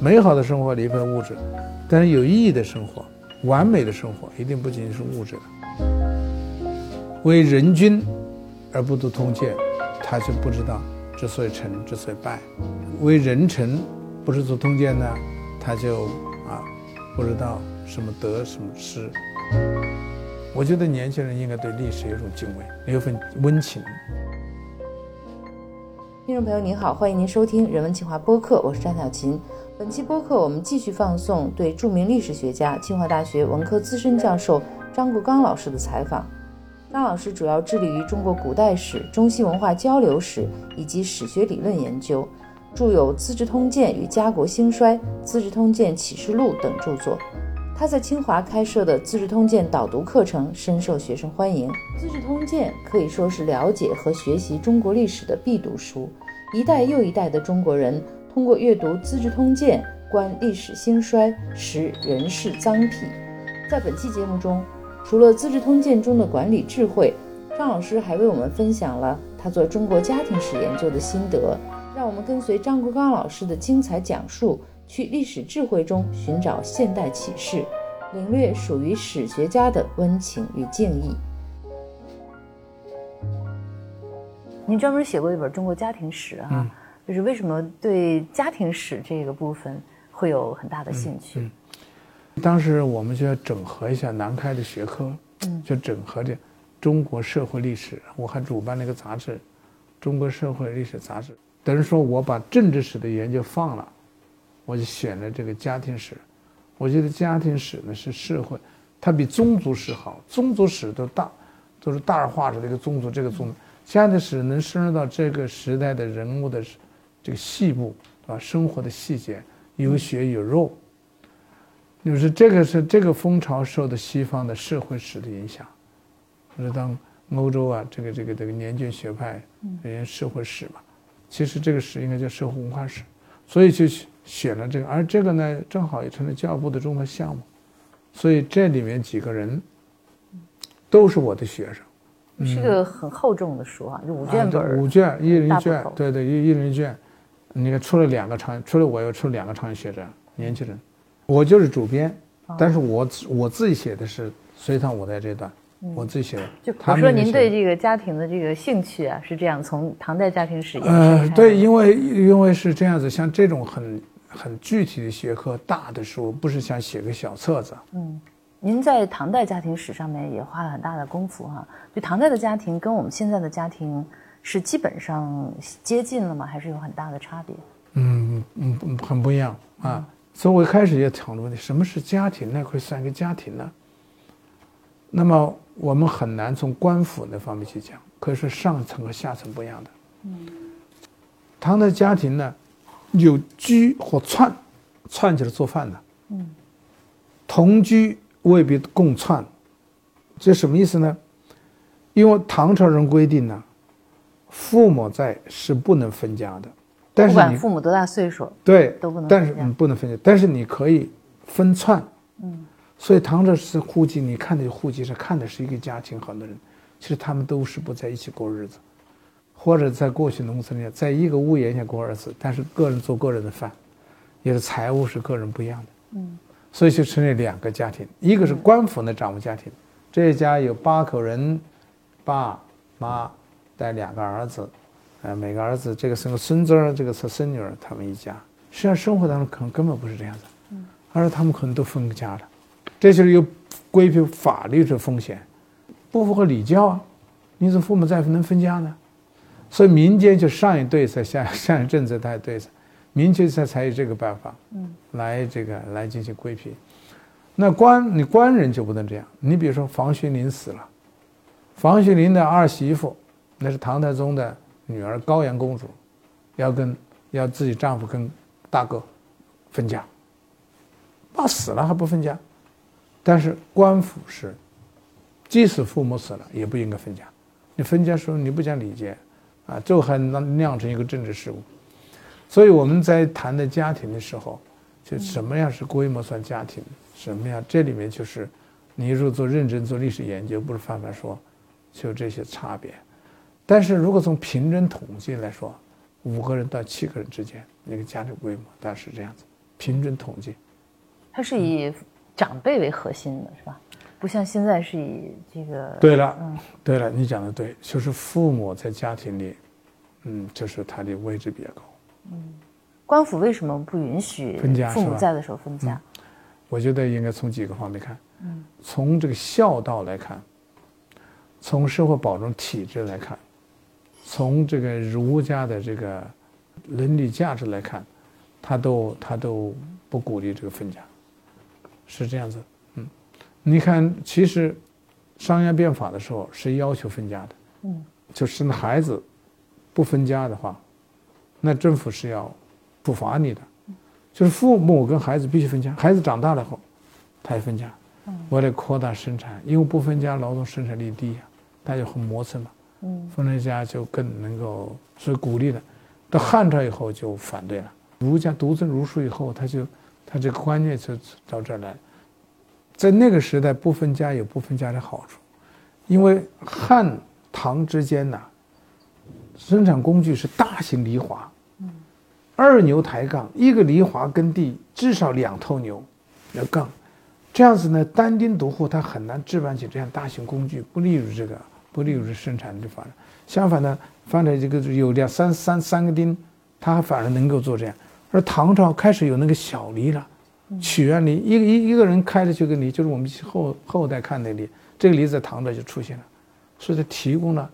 美好的生活离不开物质，但是有意义的生活、完美的生活，一定不仅仅是物质的。为人君而不读通鉴，他就不知道之所以成，之所以败；为人臣，不是读通鉴呢，他就啊不知道什么得什么失。我觉得年轻人应该对历史有一种敬畏，有一份温情。听众朋友您好，欢迎您收听《人文清华播客》，我是张小琴。本期播客我们继续放送对著名历史学家、清华大学文科资深教授张国刚老师的采访。张老师主要致力于中国古代史、中西文化交流史以及史学理论研究，著有《资治通鉴与家国兴衰》《资治通鉴启示录》等著作。他在清华开设的《资治通鉴》导读课程深受学生欢迎。《资治通鉴》可以说是了解和学习中国历史的必读书。一代又一代的中国人通过阅读《资治通鉴》，观历史兴衰，识人世脏癖。在本期节目中，除了《资治通鉴》中的管理智慧，张老师还为我们分享了他做中国家庭史研究的心得。让我们跟随张国刚老师的精彩讲述，去历史智慧中寻找现代启示，领略属于史学家的温情与敬意。您专门写过一本中国家庭史啊，就是为什么对家庭史这个部分会有很大的兴趣？当时我们就要整合一下南开的学科，就整合的中国社会历史。我还主办了一个杂志，《中国社会历史杂志》，等于说我把政治史的研究放了，我就选了这个家庭史。我觉得家庭史呢是社会，它比宗族史好。宗族史都大，都是大而化之的一个宗族，这个宗。家庭史能深入到这个时代的人物的这个细部啊，生活的细节，有血有肉。就是这个是这个风潮受的西方的社会史的影响，就是当欧洲啊，这个这个这个年鉴学派，人社会史嘛，其实这个史应该叫社会文化史，所以就选了这个，而这个呢，正好也成了教育部的重要项目，所以这里面几个人都是我的学生。是个很厚重的书啊，就五卷本五卷，一人一卷，对对，一一人一卷。你看出了两个长，除了我又出了两个长学者，年轻人。我就是主编，但是我我自己写的是隋唐五代这段，我自己写的。就我说您对这个家庭的这个兴趣啊，是这样从唐代家庭史。呃，对，因为因为是这样子，像这种很很具体的学科大的书，不是想写个小册子。嗯。您在唐代家庭史上面也花了很大的功夫哈，就唐代的家庭跟我们现在的家庭是基本上接近了吗？还是有很大的差别？嗯嗯，很不一样啊。所以我一开始也讨论问题：什么是家庭呢？会算一个家庭呢？那么我们很难从官府那方面去讲，可是上层和下层不一样的。嗯。唐代家庭呢，有居或串，串起来做饭的。嗯。同居。未必共串，这什么意思呢？因为唐朝人规定呢，父母在是不能分家的。但不管父母多大岁数，对，都不能。但是嗯，不能分家，但是你可以分篡。嗯。所以唐朝是户籍，你看的户籍是看的是一个家庭，很多人其实他们都是不在一起过日子，或者在过去农村里，在一个屋檐下过日子，但是个人做个人的饭，也是财务是个人不一样的。嗯。所以就成立两个家庭，一个是官府的掌握家庭，这一家有八口人，爸妈带两个儿子，呃，每个儿子这个生个孙子儿，这个是孙女儿，他们一家。实际上生活当中可能根本不是这样子，而是他们可能都分家了，这就是有规避法律的风险，不符合礼教啊！你怎么父母再能分家呢？所以民间就上一对策，下下一政策他也对策。民间才才有这个办法，嗯，来这个来进行规避。那官你官人就不能这样。你比如说房玄龄死了，房玄龄的二媳妇，那是唐太宗的女儿高阳公主，要跟要自己丈夫跟大哥分家。爸死了还不分家，但是官府是，即使父母死了也不应该分家。你分家时候你不讲礼节，啊，最后还酿酿成一个政治事故。所以我们在谈的家庭的时候，就什么样是规模算家庭？什么样？这里面就是，你如果做认真做历史研究，不是泛泛说，就这些差别。但是如果从平均统计来说，五个人到七个人之间那个家庭规模，大概是这样子。平均统计。它是以长辈为核心的，是吧？不像现在是以这个。对了，对了，你讲的对，就是父母在家庭里，嗯，就是他的位置比较高。嗯，官府为什么不允许分家？父母在的时候分家？我觉得应该从几个方面看。嗯，从这个孝道来看，从社会保障体制来看，从这个儒家的这个伦理价值来看，他都他都不鼓励这个分家，是这样子。嗯，你看，其实商鞅变法的时候是要求分家的。嗯，就是那孩子不分家的话，那政府是要处罚你的。就是父母跟孩子必须分家，孩子长大了后，他也分家。为了扩大生产，因为不分家，劳动生产力低呀，大家很磨蹭嘛。嗯，分了家就更能够，是鼓励的。到汉朝以后就反对了，儒家独尊儒术以后，他就他这个观念就到这儿来。在那个时代，不分家有不分家的好处，因为汉唐之间呐，生产工具是大型犁铧，二牛抬杠，一个犁铧耕地至少两头牛，要杠。这样子呢，单丁独户他很难置办起这样大型工具，不利于这个，不利于生产的发展。相反呢，放在这个有两三三三个丁，他反而能够做这样。而唐朝开始有那个小犁了，曲园犁，一个一一个人开的这个犁，就是我们后后代看的犁，这个犁在唐朝就出现了，所以它提供了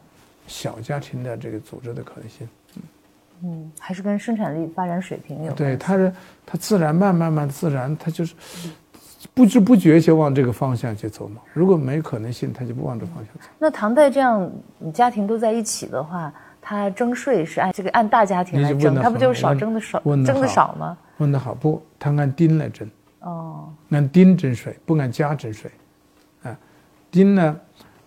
小家庭的这个组织的可能性。嗯，还是跟生产力发展水平有关。对，它是它自然慢慢慢自然，它就是。不知不觉就往这个方向去走嘛。如果没可能性，他就不往这方向走。那唐代这样家庭都在一起的话，他征税是按这个按大家庭来征，他不就少征的少，征的少吗？问的好，不，他按丁来征。哦，按丁征税，不按家征税。啊，丁呢？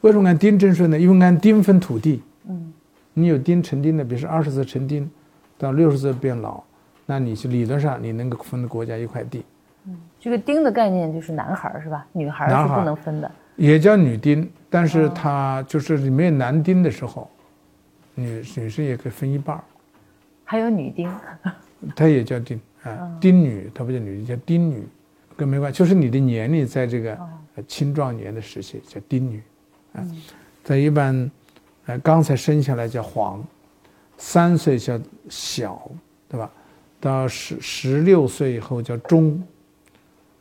为什么按丁征税呢？因为按丁分土地。嗯，你有丁成丁的，比如说二十岁成丁，到六十岁变老，那你是理论上你能够分国家一块地。这个丁的概念就是男孩是吧？女孩是不能分的，也叫女丁，但是它就是里面男丁的时候，女女生也可以分一半还有女丁，它也叫丁啊，丁女，它不叫女丁，叫丁女，跟没关系，就是你的年龄在这个青壮年的时期叫丁女，啊，在一般，呃，刚才生下来叫黄，三岁叫小，对吧？到十十六岁以后叫中。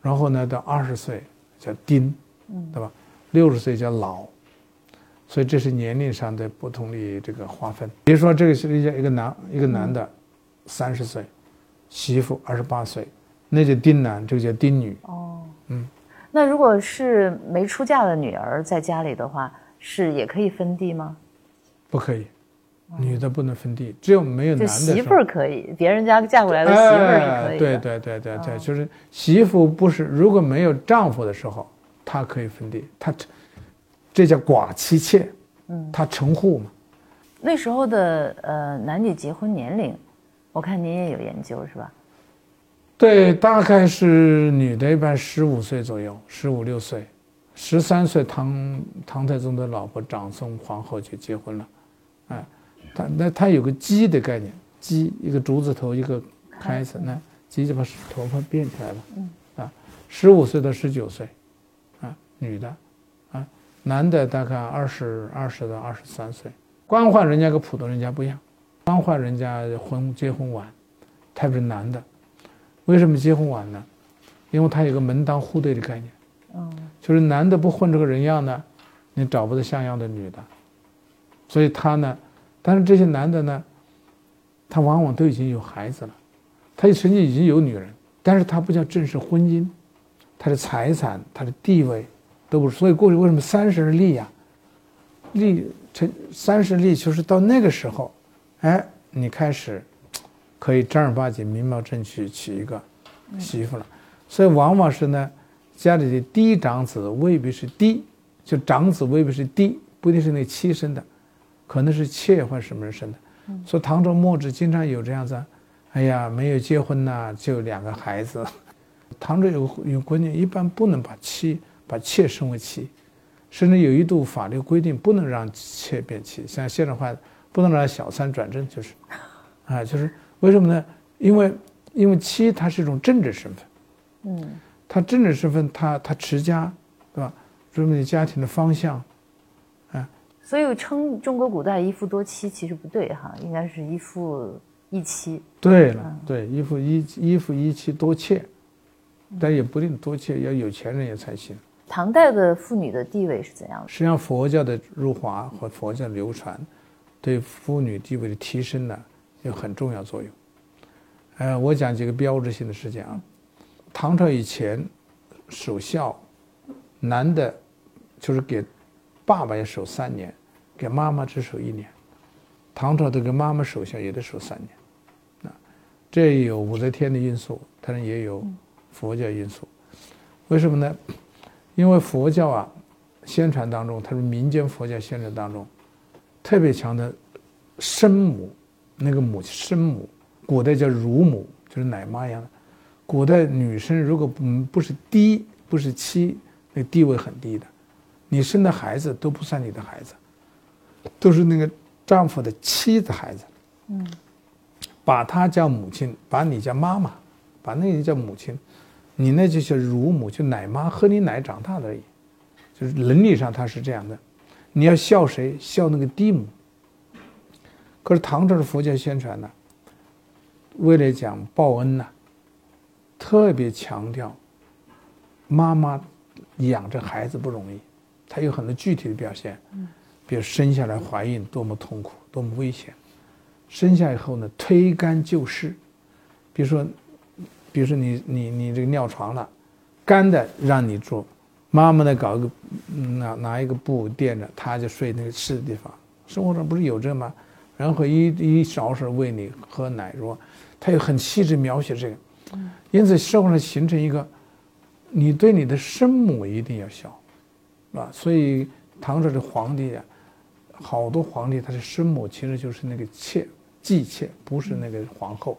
然后呢，到二十岁叫丁，对吧？六十岁叫老，所以这是年龄上的不同的这个划分。比如说，这个是一个一个男一个男的，三十岁，媳妇二十八岁，那就丁男，这个叫丁女。哦，嗯，那如果是没出嫁的女儿在家里的话，是也可以分地吗？不可以。女的不能分地，只有没有男的。媳妇儿可以，别人家嫁过来的媳妇儿是可以。对对对对对，就是媳妇不是如果没有丈夫的时候，她可以分地，她这叫寡妻妾，嗯，她成户嘛。那时候的呃男女结婚年龄，我看您也有研究是吧？对，大概是女的一般十五岁左右，十五六岁，十三岁唐唐太宗的老婆长孙皇后就结婚了，哎。他那他有个鸡的概念，鸡一个竹字头一个开子，那鸡就把头发变起来了。嗯啊，十五岁到十九岁，啊，女的，啊，男的大概二十二十到二十三岁。官宦人家跟普通人家不一样，官宦人家婚结婚晚，特别是男的，为什么结婚晚呢？因为他有个门当户对的概念。嗯，就是男的不混这个人样呢，你找不到像样的女的，所以他呢。但是这些男的呢，他往往都已经有孩子了，他曾经已经有女人，但是他不叫正式婚姻，他的财产、他的地位都不是。所以过去为什么三十而立呀？立成三十立，就是到那个时候，哎，你开始可以正儿八经、明貌正娶娶一个媳妇了。所以往往是呢，家里的嫡一长子未必是嫡，就长子未必是嫡，不一定是那妻生的。可能是妾或什么人生的，所以唐朝末至经常有这样子，哎呀，没有结婚呐，就两个孩子。唐朝有有规定，一般不能把妻把妾升为妻，甚至有一度法律规定不能让妾变妻。像现在话，不能让小三转正，就是，啊，就是为什么呢？因为因为妻她是一种政治身份，嗯，她政治身份，她她持家，对吧？说明你家庭的方向，所以称中国古代一夫多妻其实不对哈，应该是一夫一妻。对了，对，一夫一一夫一妻多妾，但也不一定多妾，要有钱人也才行。唐代的妇女的地位是怎样的？实际上，佛教的入华和佛教的流传，对妇女地位的提升呢，有很重要作用。呃，我讲几个标志性的事件啊。唐朝以前，守孝，男的，就是给爸爸要守三年，给妈妈只守一年。唐朝这个妈妈守孝也得守三年，啊，这也有武则天的因素，当然也有佛教因素。为什么呢？因为佛教啊，宣传当中，它是民间佛教宣传当中，特别强的生母，那个母生母，古代叫乳母，就是奶妈一样的。古代女生如果不不是嫡，不是妻，那地位很低的，你生的孩子都不算你的孩子，都是那个丈夫的妻子孩子。嗯，把她叫母亲，把你叫妈妈，把那个叫母亲。你那就叫乳母，就奶妈，喝你奶长大的而已，就是伦理上他是这样的。你要孝谁？孝那个嫡母。可是唐朝的佛教宣传呢，为了讲报恩呢，特别强调妈妈养着孩子不容易，他有很多具体的表现，比如生下来怀孕多么痛苦，多么危险，生下以后呢推干就湿，比如说。比如说你你你这个尿床了，干的让你做，妈妈呢搞一个拿拿一个布垫着，他就睡那个湿的地方。生活上不是有这吗？然后一一勺勺喂你喝奶，是吧？他又很细致描写这个，因此社会上形成一个，你对你的生母一定要孝，是吧？所以唐朝的皇帝啊，好多皇帝他的生母其实就是那个妾继妾，不是那个皇后。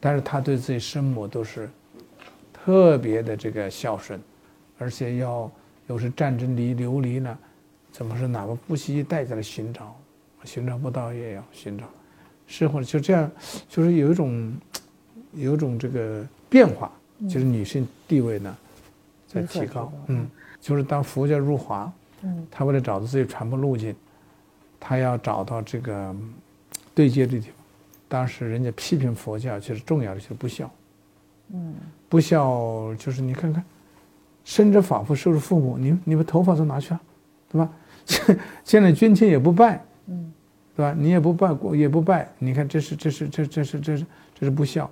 但是他对自己生母都是特别的这个孝顺，而且要有时战争离流离呢，怎么说哪怕不惜代价的寻找，寻找不到也要寻找，生活就这样，就是有一种有一种这个变化，就是女性地位呢在提高，嗯，就是当佛教入华，嗯，他为了找到自己传播路径，他要找到这个对接的地方。当时人家批评佛教，其实重要的就是不孝。嗯，不孝就是你看看，生者仿佛受是父母，你你把头发都拿去了，对吧？现 现在军亲也不拜，嗯，对吧？你也不拜，也不拜，你看这是这是这这是这是这是不孝，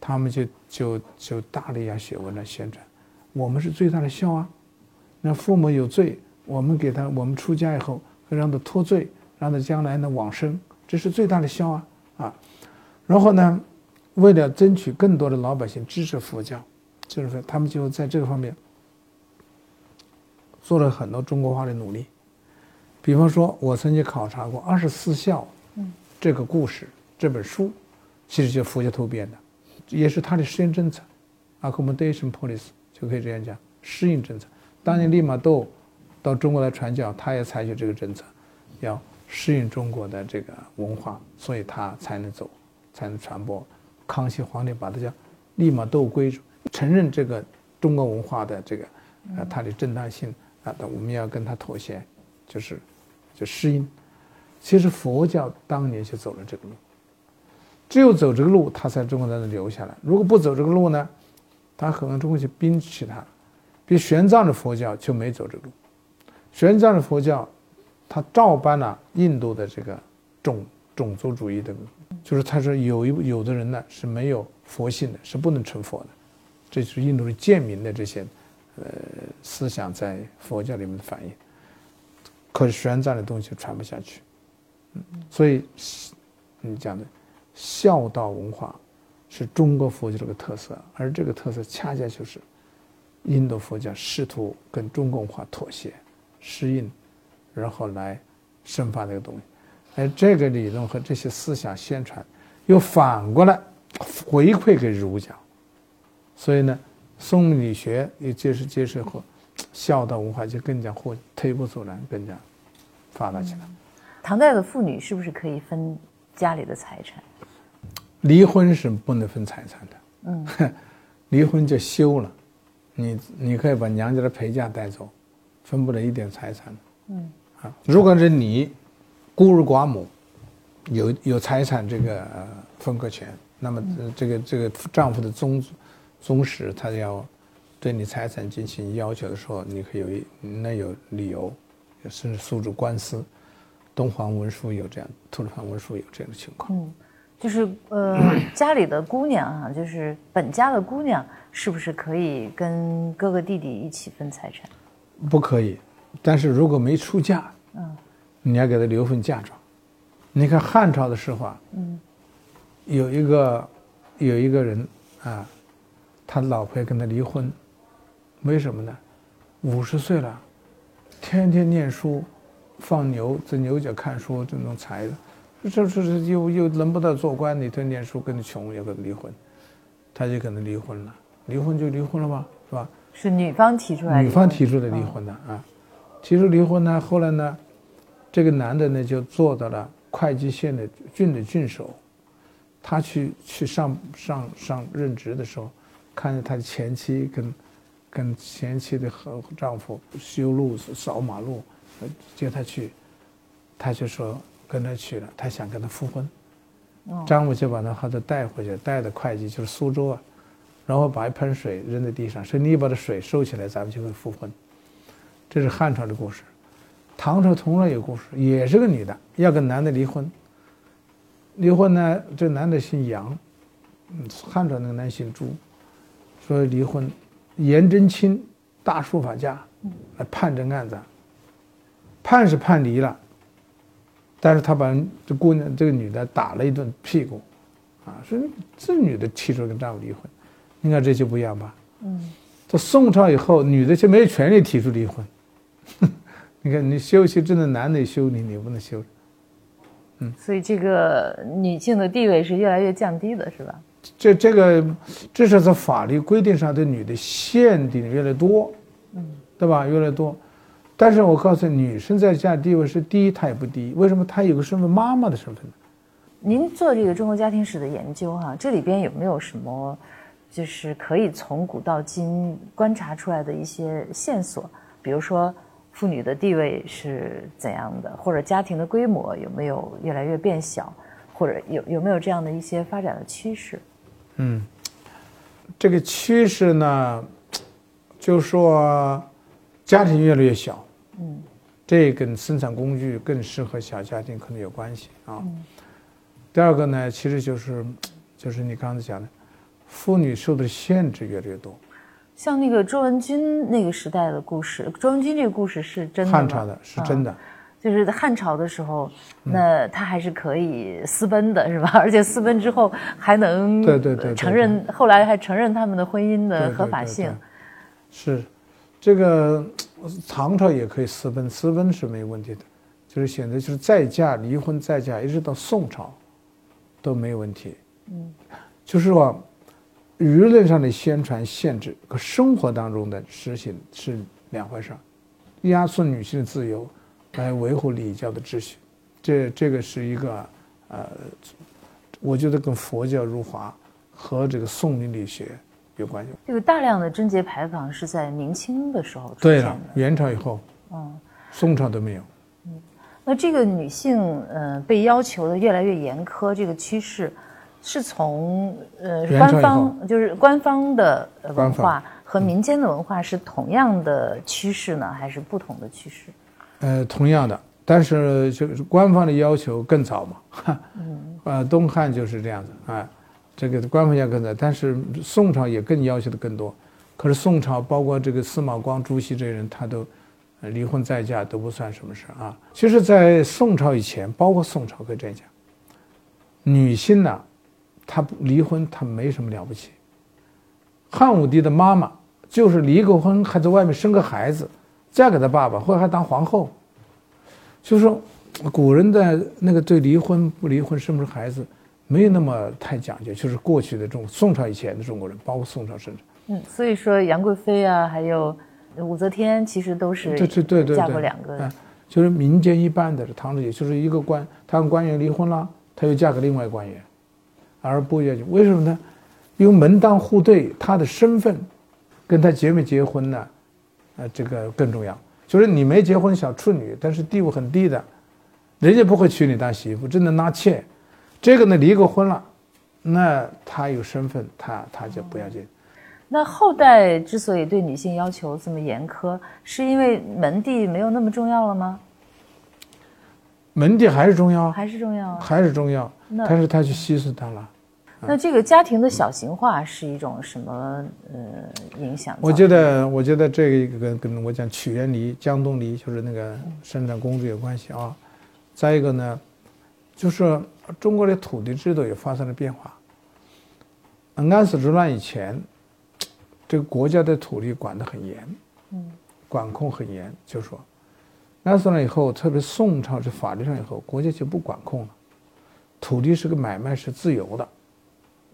他们就就就大力呀学文来宣传，我们是最大的孝啊。那父母有罪，我们给他，我们出家以后会让他脱罪，让他将来呢往生，这是最大的孝啊啊。然后呢，为了争取更多的老百姓支持佛教，就是说他们就在这个方面做了很多中国化的努力。比方说，我曾经考察过《二十四孝》这个故事这本书，其实就是佛教头编的，也是他的适应政策，accommodation policy 就可以这样讲，适应政策。当年利玛窦到中国来传教，他也采取这个政策，要适应中国的这个文化，所以他才能走。才能传播。康熙皇帝把它叫“利玛窦归”，承认这个中国文化的这个呃它的正当性啊，我们要跟他妥协，就是就适应。其实佛教当年就走了这个路，只有走这个路，他才中国才能留下来。如果不走这个路呢，他可能中国就摒弃它。比玄奘的佛教就没走这路，玄奘的佛教，他照搬了印度的这个种种族主义的。就是他说有一有的人呢是没有佛性的，是不能成佛的，这是印度的贱民的这些，呃思想在佛教里面的反应。可是玄奘的东西传不下去，嗯，所以你讲的孝道文化是中国佛教这个特色，而这个特色恰恰就是印度佛教试图跟中国文化妥协、适应，然后来生发这个东西。而这个理论和这些思想宣传，又反过来回馈给儒家，所以呢，宋理学也接受接受后，孝道文化就更加或推波助澜，更加发达起来。唐代的妇女是不是可以分家里的财产？离婚是不能分财产的。嗯，离婚就休了，你你可以把娘家的陪嫁带走，分不了一点财产。嗯，啊，如果是你孤儿寡母，有有财产这个分割权，那么这个这个丈夫的宗宗室他要对你财产进行要求的时候，你可以有一那有理由，甚至诉诸官司。东皇文书有这样，吐鲁番文书有这样的情况。嗯，就是呃，家里的姑娘啊，就是本家的姑娘，是不是可以跟哥哥弟弟一起分财产？不可以，但是如果没出嫁，嗯，你要给他留份嫁妆。你看汉朝的时候啊，嗯，有一个有一个人啊，他老婆要跟他离婚，为什么呢？五十岁了，天天念书。放牛在牛角看书，这种财的，这这是又又轮不到做官，你天念书跟你穷，又跟你离婚，他就可能离婚了，离婚就离婚了吧，是吧？是女方提出来，女方提出的离婚的啊，提出离婚呢，后来呢，这个男的呢就做到了会稽县的郡的郡守，他去去上上上任职的时候，看见他的前妻跟跟前妻的和丈夫修路扫马路。接他去，他就说跟他去了，他想跟他复婚。张武就把那孩子带回去，带的会计就是苏州啊，然后把一盆水扔在地上，说你把这水收起来，咱们就会复婚。这是汉朝的故事，唐朝同样有故事，也是个女的要跟男的离婚。离婚呢，这男的姓杨，汉朝那个男姓朱，说离婚，颜真卿大书法家来判这案子。判是判离了，但是他把这姑娘这个女的打了一顿屁股，啊，说这女的提出跟丈夫离婚，你看这就不一样吧？嗯，到宋朝以后，女的就没有权利提出离婚，你看你休息，真的男的休你，你不能休。嗯，所以这个女性的地位是越来越降低的，是吧？这这个至少在法律规定上对女的限定越来越多，嗯，对吧？越来越多。但是我告诉你，女生在家地位是低，她也不低。为什么？她有个身份，妈妈的身份？您做这个中国家庭史的研究，哈，这里边有没有什么，就是可以从古到今观察出来的一些线索？比如说，妇女的地位是怎样的，或者家庭的规模有没有越来越变小，或者有有没有这样的一些发展的趋势？嗯，这个趋势呢，就说家庭越来越小。嗯，这跟生产工具更适合小家庭可能有关系啊。第二个呢，其实就是，就是你刚才讲的，妇女受的限制越来越多。像那个周文君那个时代的故事，周文君这个故事是真的汉朝的是真的，就是在汉朝的时候，那他还是可以私奔的，是吧？而且私奔之后还能对对对承认，后来还承认他们的婚姻的合法性。是，这个。唐朝也可以私奔，私奔是没有问题的，就是选择就是再嫁、离婚、再嫁，一直到宋朝都没有问题。嗯，就是说，舆论上的宣传限制和生活当中的实行是两回事儿，压缩女性的自由来维护礼教的秩序，这这个是一个呃，我觉得跟佛教入华和这个宋明理学。有关系。这个大量的贞节牌坊是在明清的时候出现的，元朝以后，嗯，宋朝都没有。嗯，那这个女性呃被要求的越来越严苛，这个趋势是从呃官方就是官方的文化和民间的文化是同样的趋势呢，还是不同的趋势？呃，同样的，但是就是官方的要求更早嘛。嗯，呃，东汉就是这样子啊。这个官方要更在，但是宋朝也更要求的更多。可是宋朝包括这个司马光、朱熹这些人，他都离婚再嫁都不算什么事啊。其实，在宋朝以前，包括宋朝可以这样讲，女性呢，她不离婚她没什么了不起。汉武帝的妈妈就是离过婚，还在外面生个孩子，嫁给他爸爸，或者还当皇后。就是说，古人的那个对离婚不离婚、生不生孩子。没有那么太讲究，就是过去的中宋朝以前的中国人，包括宋朝甚至，嗯，所以说杨贵妃啊，还有武则天，其实都是对对对对嫁过两个，就是民间一般的唐也就是一个官，他跟官员离婚了，他又嫁给另外官员，而不愿意，为什么呢？因为门当户对，他的身份跟他结没结婚呢，呃，这个更重要。就是你没结婚小处女，但是地位很低的，人家不会娶你当媳妇，只能纳妾。这个呢，离过婚了，那他有身份，他他就不要紧。那后代之所以对女性要求这么严苛，是因为门第没有那么重要了吗？门第还是重要，还是重要，还是重要。但是他去稀释它了。那这个家庭的小型化是一种什么呃影响？我觉得，我觉得这个跟跟我讲曲园离、江东离，就是那个生产工具有关系啊。再一个呢，就是中国的土地制度也发生了变化。安史之乱以前，这个国家的土地管得很严，管控很严。就是说安史之乱以后，特别宋朝是法律上以后，国家就不管控了，土地是个买卖，是自由的。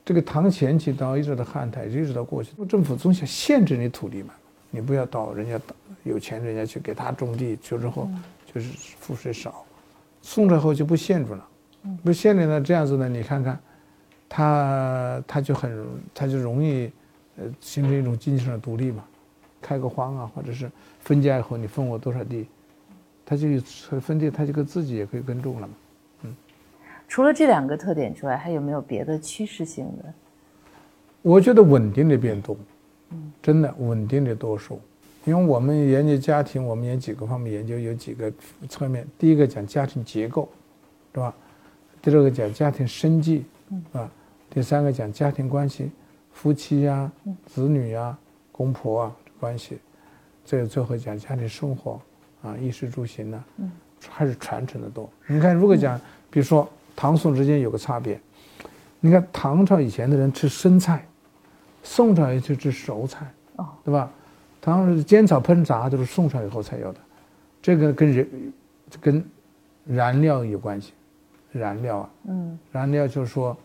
这个唐前期到一直到汉代，一直到过去，政府总想限制你土地嘛，你不要到人家有钱人家去给他种地，就之后就是赋税少。宋朝后就不限制了，不现在呢，这样子呢，你看看，他他就很他就容易呃形成一种经济上的独立嘛，开个荒啊，或者是分家以后你分我多少地，他就分地，他就跟自己也可以耕种了嘛。嗯除了这两个特点之外，还有没有别的趋势性的？我觉得稳定的变动，嗯，真的稳定的多数。因为我们研究家庭，我们有几个方面研究，有几个侧面。第一个讲家庭结构，是吧？第二个讲家庭生计，嗯，啊，第三个讲家庭关系，夫妻呀、子女呀、公婆啊关系。最最后讲家庭生活，啊，衣食住行呢，嗯，还是传承的多。你看，如果讲，比如说。唐宋之间有个差别，你看唐朝以前的人吃生菜，宋朝也就吃熟菜，哦，对吧？唐朝煎炒烹炸都是宋朝以后才有的，这个跟人跟燃料有关系，燃料啊，嗯，燃料就是说，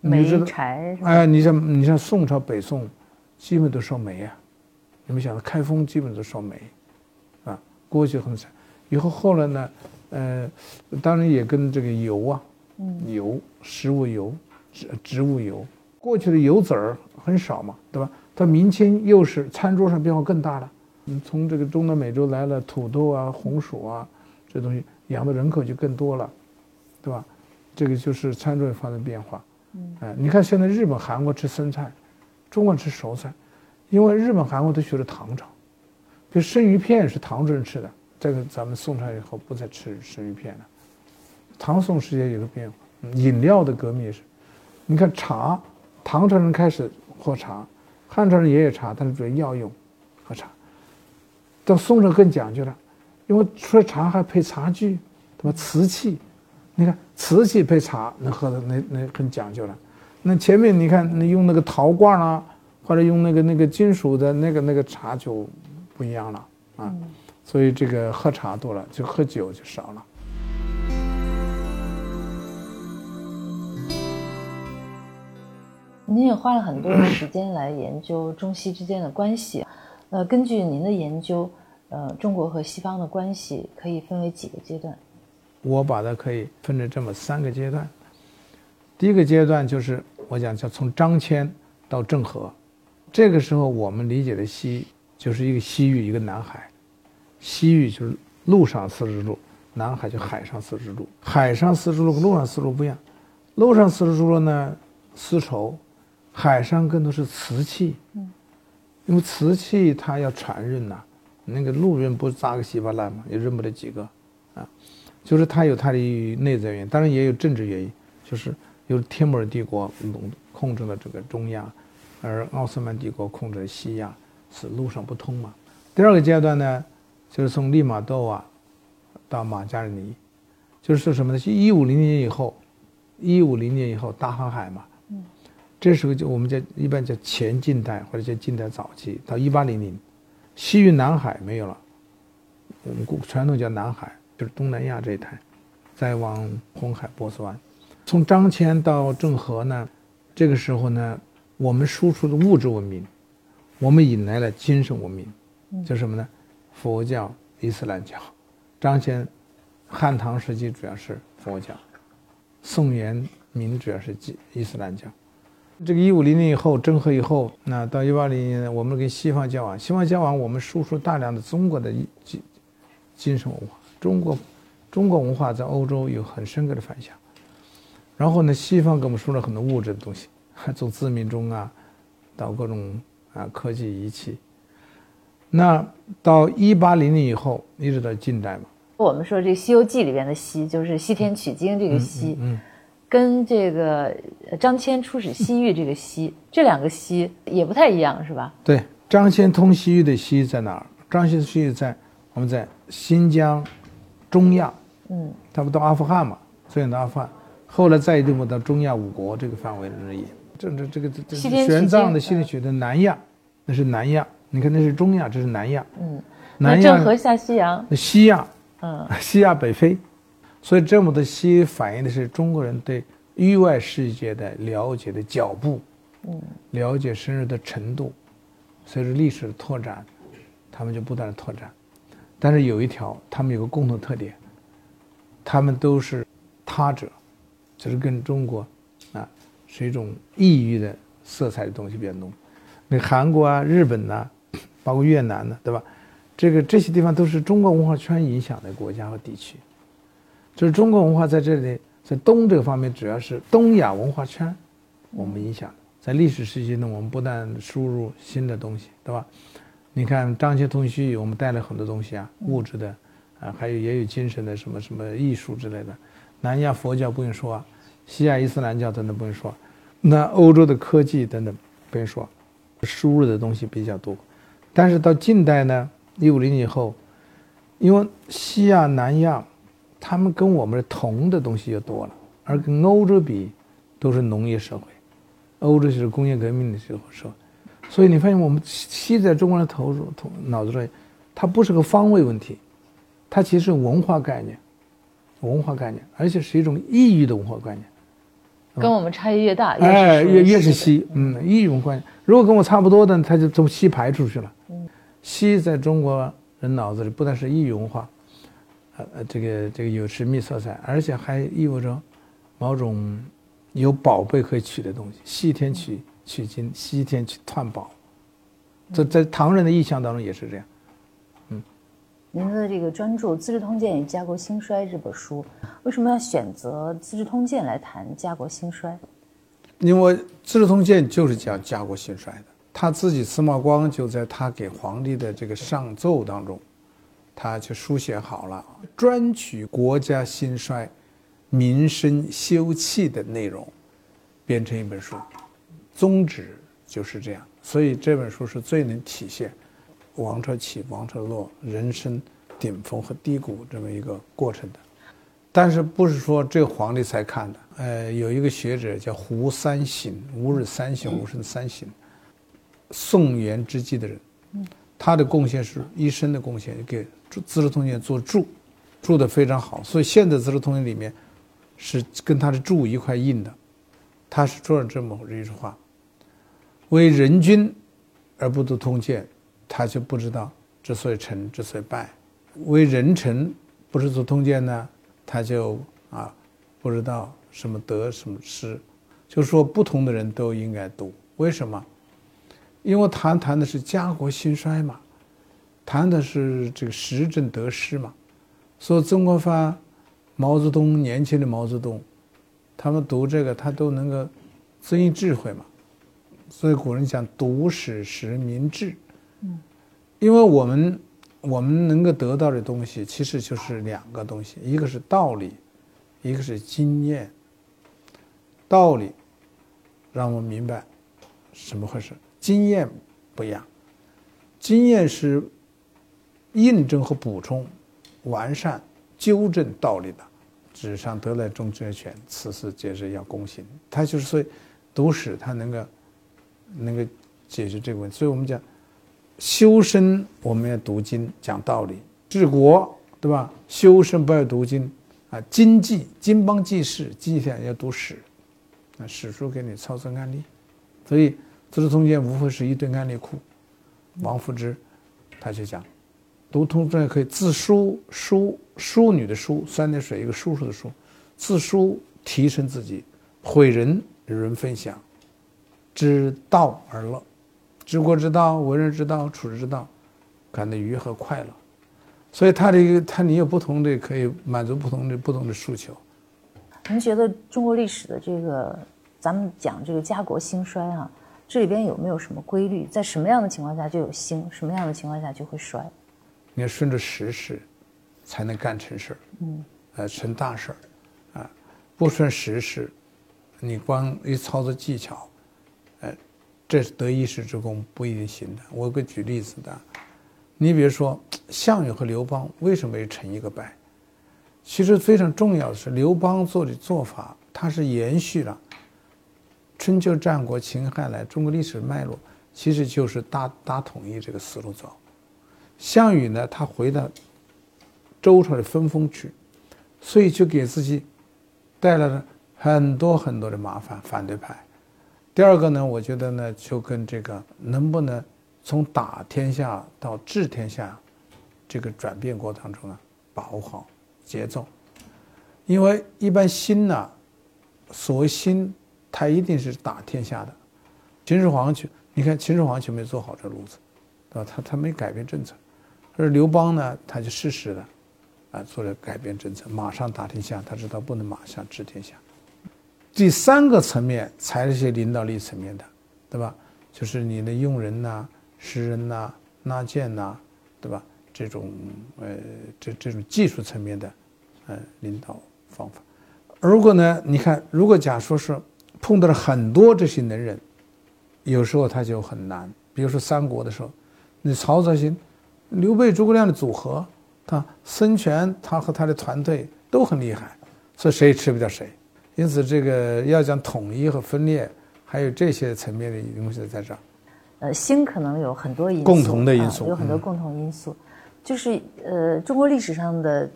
煤柴，哎，你像你像宋朝北宋，基本都烧煤啊，你们想到开封基本都烧煤，啊，过去很惨，以后后来呢？呃，当然也跟这个油啊，油、食物油、植植物油，过去的油籽儿很少嘛，对吧？到明清又是餐桌上变化更大了。嗯，从这个中南美洲来了土豆啊、红薯啊，这东西养的人口就更多了，对吧？这个就是餐桌发生变化。嗯，哎，你看现在日本、韩国吃生菜，中国吃熟菜，因为日本、韩国都学了唐朝，就生鱼片是唐人吃的。这个咱们宋朝以后不再吃生鱼片了。唐宋时间有个变化，饮料的革命也是。你看茶，唐朝人开始喝茶，汉朝人也有茶，但是主要药用，喝茶。到宋朝更讲究了，因为除了茶还配茶具，对吧？瓷器，你看瓷器配茶能喝的那那很讲究了。那前面你看你用那个陶罐啦，或者用那个那个金属的那个那个茶就不一样了啊。所以这个喝茶多了，就喝酒就少了。您也花了很多的时间来研究中西之间的关系，呃，根据您的研究，呃，中国和西方的关系可以分为几个阶段？我把它可以分成这么三个阶段。第一个阶段就是我讲叫从张骞到郑和，这个时候我们理解的西就是一个西域，一个南海。西域就是陆上丝绸之路，南海就海上丝绸之路。海上丝绸之路跟陆上丝织路不一样，陆上丝绸之路呢，丝绸；海上更多是瓷器。嗯，因为瓷器它要传运呐，那个陆运不砸个稀巴烂嘛，也认不了几个，就是它有它的内在原因，当然也有政治原因，就是由天摩尔帝国控控制了这个中亚，而奥斯曼帝国控制了西亚，是路上不通嘛。第二个阶段呢？就是从利玛窦啊，到马加尔尼，就是说什么呢？一五零年以后，一五零年以后大航海嘛，嗯，这时候就我们叫一般叫前近代或者叫近代早期，到一八零零，西域南海没有了，我们传统叫南海，就是东南亚这一带，再往红海、波斯湾，从张骞到郑和呢，这个时候呢，我们输出的物质文明，我们引来了精神文明，叫什么呢？佛教、伊斯兰教，张骞，汉唐时期主要是佛教，宋元明主要是基伊斯兰教，这个一五零零以后郑和以后，那到一八零零年，我们跟西方交往，西方交往，我们输出大量的中国的精精神文化，中国中国文化在欧洲有很深刻的反响。然后呢，西方给我们输了很多物质的东西，从自鸣钟啊，到各种啊科技仪器。那到一八零零以后，一直到近代嘛。我们说这《西游记》里边的西，就是西天取经这个西，跟这个张骞出使西域这个西，这两个西也不太一样，是吧？对，张骞通西域的西在哪儿？张骞西域在我们在新疆、中亚，嗯，他不到阿富汗嘛？最远到阿富汗，后来再一步到中亚五国这个范围而已。这这这个这玄奘的西天取的南亚，那是南亚。你看那是中亚，这是南亚。嗯，南亚。郑和下西洋。西亚。嗯，西亚北非，所以这么多西反映的是中国人对域外世界的了解的脚步，嗯，了解深入的程度，随着历史的拓展，他们就不断的拓展，但是有一条，他们有个共同特点，他们都是他者，就是跟中国啊是一种异域的色彩的东西比较浓，那韩国啊、日本呐，包括越南呢，对吧？这个这些地方都是中国文化圈影响的国家和地区，就是中国文化在这里，在东这个方面主要是东亚文化圈，我们影响。在历史时期呢，我们不断输入新的东西，对吧？你看张骞通西域，我们带了很多东西啊，物质的，啊，还有也有精神的，什么什么艺术之类的。南亚佛教不用说啊，西亚伊斯兰教等等不用说，那欧洲的科技等等不用说，输入的东西比较多。但是到近代呢？一五零以后，因为西亚、南亚，他们跟我们的同的东西就多了，而跟欧洲比，都是农业社会，欧洲是工业革命的时候社会，所以你发现我们西在中国人投入、头脑子里，它不是个方位问题，它其实是文化概念，文化概念，而且是一种异域的文化概念，跟我们差异越大，哎，越越是西，嗯，异域文化。如果跟我差不多的，他就从西排出去了。西在中国人脑子里不但是异域文化，呃呃，这个这个有神秘色彩，而且还意味着某种有宝贝可以取的东西。西天取取经，西天去探宝，这在唐人的意象当中也是这样。嗯，您的这个专著《资治通鉴与家国兴衰》这本书，为什么要选择《资治通鉴》来谈家国兴衰？因为《资治通鉴》就是讲家国兴衰的。他自己司马光就在他给皇帝的这个上奏当中，他就书写好了专取国家兴衰、民生休戚的内容，编成一本书，宗旨就是这样。所以这本书是最能体现王朝起、王朝落、人生顶峰和低谷这么一个过程的。但是不是说这个皇帝才看的？呃，有一个学者叫胡三省，吾日三省，吾生三省。宋元之际的人，他的贡献是一生的贡献，给《资治通鉴》做注，注的非常好。所以现在《资治通鉴》里面是跟他的注一块印的。他是说了这么一句话：“为人君而不读通鉴，他就不知道之所以成，之所以败；为人臣不是读通鉴呢，他就啊不知道什么得什么失。”就是说，不同的人都应该读。为什么？因为谈谈的是家国兴衰嘛，谈的是这个时政得失嘛，所以曾国藩、毛泽东年轻的毛泽东，他们读这个他都能够增益智慧嘛，所以古人讲读史实明智，嗯，因为我们我们能够得到的东西其实就是两个东西，一个是道理，一个是经验。道理让我们明白怎么回事。经验不一样，经验是印证和补充、完善、纠正道理的。纸上得来终觉全，此事皆是要躬行。他就是说，读史他能够能够解决这个问题。所以我们讲修身，我们要读经讲道理；治国，对吧？修身不要读经啊。经济、经邦济世、经济上要读史，那史书给你操作案例，所以。《资治通鉴》无非是一堆案例库，王夫之他就讲，读通鉴可以自书书淑女的淑，三点水一个叔叔的叔，自书提升自己，诲人与人分享，知道而乐，治国之道、为人之道、处世之道，感到愉和快乐。所以他这个他你有不同的可以满足不同的不同的诉求。您觉得中国历史的这个咱们讲这个家国兴衰啊，这里边有没有什么规律？在什么样的情况下就有兴，什么样的情况下就会衰？你要顺着时势，才能干成事儿，嗯，呃，成大事儿，啊，不顺时势，你光一操作技巧，呃，这是得一时之功不一定行的。我给举例子的，你比如说项羽和刘邦为什么没成一个败？其实非常重要的是刘邦做的做法，他是延续了春秋战国秦汉来中国历史脉络，其实就是大大统一这个思路走。项羽呢，他回到周朝的分封去，所以就给自己带来了很多很多的麻烦。反对派。第二个呢，我觉得呢，就跟这个能不能从打天下到治天下这个转变过程中呢，把握好节奏。因为一般心呢，所谓心，他一定是打天下的。秦始皇去，你看秦始皇就没做好这路子，对吧？他他没改变政策。而刘邦呢，他就适时的，啊，做了改变政策，马上打天下。他知道不能马上治天下。第三个层面才是些领导力层面的，对吧？就是你的用人呐、识人呐、纳谏呐，对吧？这种呃，这这种技术层面的，呃，领导方法。如果呢，你看，如果假说是碰到了很多这些能人，有时候他就很难。比如说三国的时候，你曹操行。刘备、诸葛亮的组合，他孙权他和他的团队都很厉害，所以谁也吃不掉谁。因此，这个要讲统一和分裂，还有这些层面的东西在这儿。呃，兴可能有很多因素，共同的因素有很多共同因素，就是呃，中国历史上的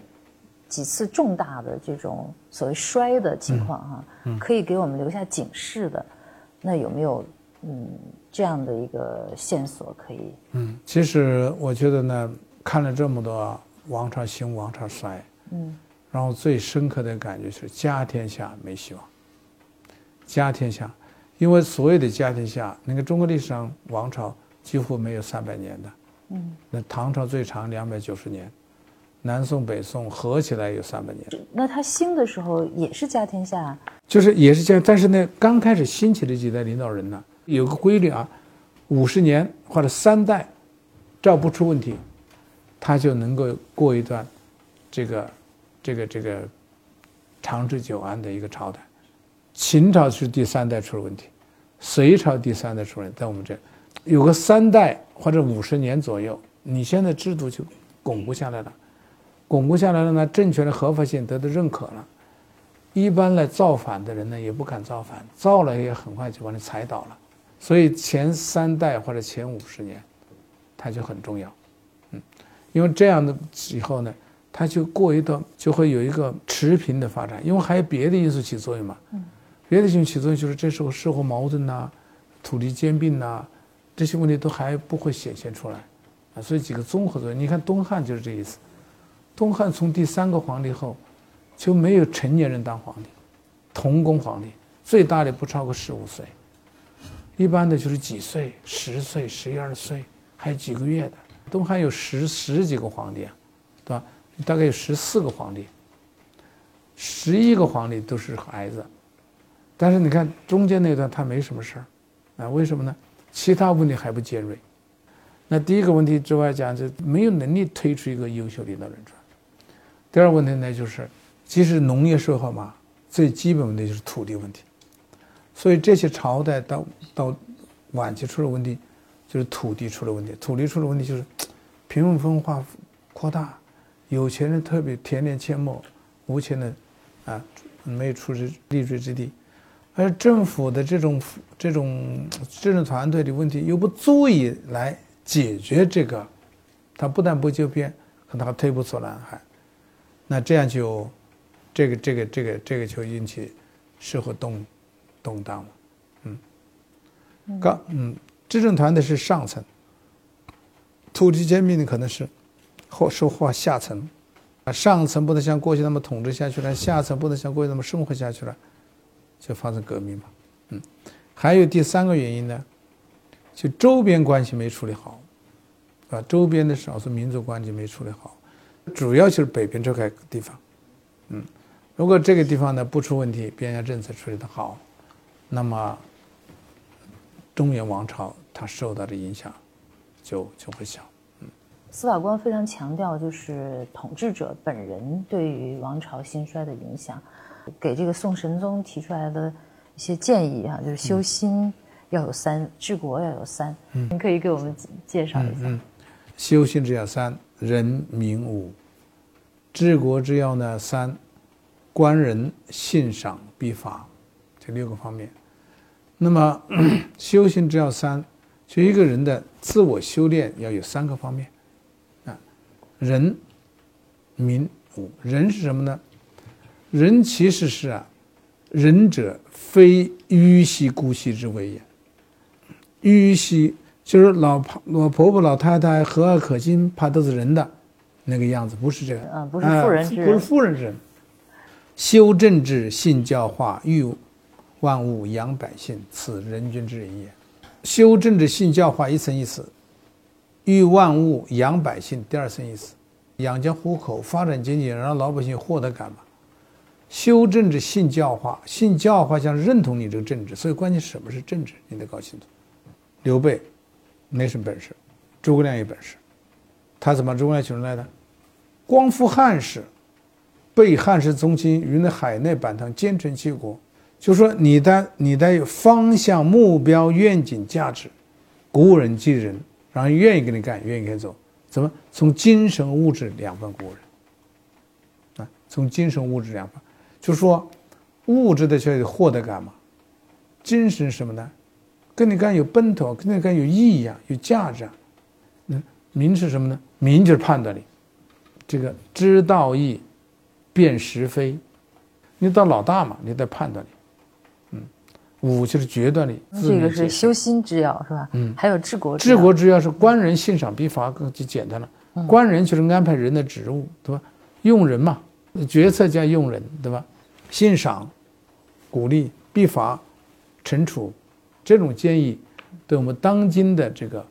几次重大的这种所谓衰的情况哈，可以给我们留下警示的，那有没有嗯？这样的一个线索可以。嗯，其实我觉得呢，看了这么多王朝兴、王朝衰，嗯，然后最深刻的感觉是家天下没希望。家天下，因为所有的家天下，那个中国历史上王朝几乎没有三百年的，嗯，那唐朝最长两百九十年，南宋、北宋合起来有三百年。那他兴的时候也是家天下？就是也是这样，但是呢，刚开始兴起的几代领导人呢？有个规律啊，五十年或者三代，只要不出问题，他就能够过一段这个这个这个长治久安的一个朝代。秦朝是第三代出了问题，隋朝第三代出了，在我们这有个三代或者五十年左右，你现在制度就巩固下来了，巩固下来了呢，政权的合法性得到认可了，一般来造反的人呢也不敢造反，造了也很快就把你踩倒了。所以前三代或者前五十年，它就很重要，嗯，因为这样的以后呢，它就过一段就会有一个持平的发展，因为还有别的因素起作用嘛，嗯，别的因素起作用就是这时候社会矛盾呐、土地兼并呐，这些问题都还不会显现出来，啊，所以几个综合作用，你看东汉就是这意思，东汉从第三个皇帝后，就没有成年人当皇帝，童工皇帝最大的不超过十五岁。一般的就是几岁，十岁、十一二岁，还有几个月的。东汉有十十几个皇帝啊，对吧？大概有十四个皇帝，十一个皇帝都是孩子。但是你看中间那段他没什么事儿，啊，为什么呢？其他问题还不尖锐。那第一个问题之外讲，就没有能力推出一个优秀领导人出来。第二个问题呢，就是即使农业社会嘛，最基本问题就是土地问题。所以这些朝代到到晚期出了问题，就是土地出了问题。土地出了问题就是 贫富分化扩大，有钱人特别田连阡陌，无钱人啊没有出之立锥之地。而政府的这种这种这种团队的问题又不足以来解决这个，他不但不救变，可能还推波助澜，还那这样就这个这个这个这个就引起社会动。动荡了，嗯，刚嗯，执政团队是上层，土地兼并的可能是或说话下层，啊，上层不能像过去那么统治下去了，下层不能像过去那么生活下去了，就发生革命嘛，嗯，还有第三个原因呢，就周边关系没处理好，啊，周边的少数民族关系没处理好，主要就是北边这块地方，嗯，如果这个地方呢不出问题，边疆政策处理的好，那么中原王朝它受到的影响就就会小。司法官非常强调，就是统治者本人对于王朝兴衰的影响，给这个宋神宗提出来的一些建议哈，就是修心要有三，治国要有三。嗯，您可以给我们介绍一下。嗯，修心之要三，人民武；治国之要呢三，官人信赏必法，这六个方面。那么 修心之要三，就一个人的自我修炼要有三个方面。人，民武，人是什么呢？人其实是啊，仁者非迂兮姑息之谓也。迂兮就是老婆老婆婆老太太和蔼可亲，怕都是人的那个样子，不是这个。啊，不是妇人之人，不是妇人之人。修政治，信教化，育万物，养百姓，此人君之人也。修政治，信教化，一层意思。育万物，养百姓，第二层意思，养家糊口，发展经济，让老百姓获得感嘛。修政治，信教化，信教化想认同你这个政治，所以关键什么是政治，你得搞清楚。刘备没什么本事，诸葛亮有本事，他怎么诸葛亮请出来的？光复汉室，被汉室宗亲于那海内板堂，兼成其国。就说你的你的方向、目标、愿景、价值，鼓舞人、激人。让人愿意跟你干，愿意跟你走，怎么从精神物质两分鼓舞人？啊，从精神物质两分，就说物质的就有获得感嘛，精神什么呢？跟你干有奔头，跟你干有意义啊，有价值啊。嗯，明是什么呢？明就是判断力，这个知道义，辨是非，你当老大嘛，你得判断力。武就是决断力，这个是修心之要，是吧？嗯，还有治国。治国之要是官人信赏必罚，更就简单了。官人就是安排人的职务，对吧？用人嘛，决策加用人，对吧？欣赏、鼓励、必罚、惩处，这种建议，对我们当今的这个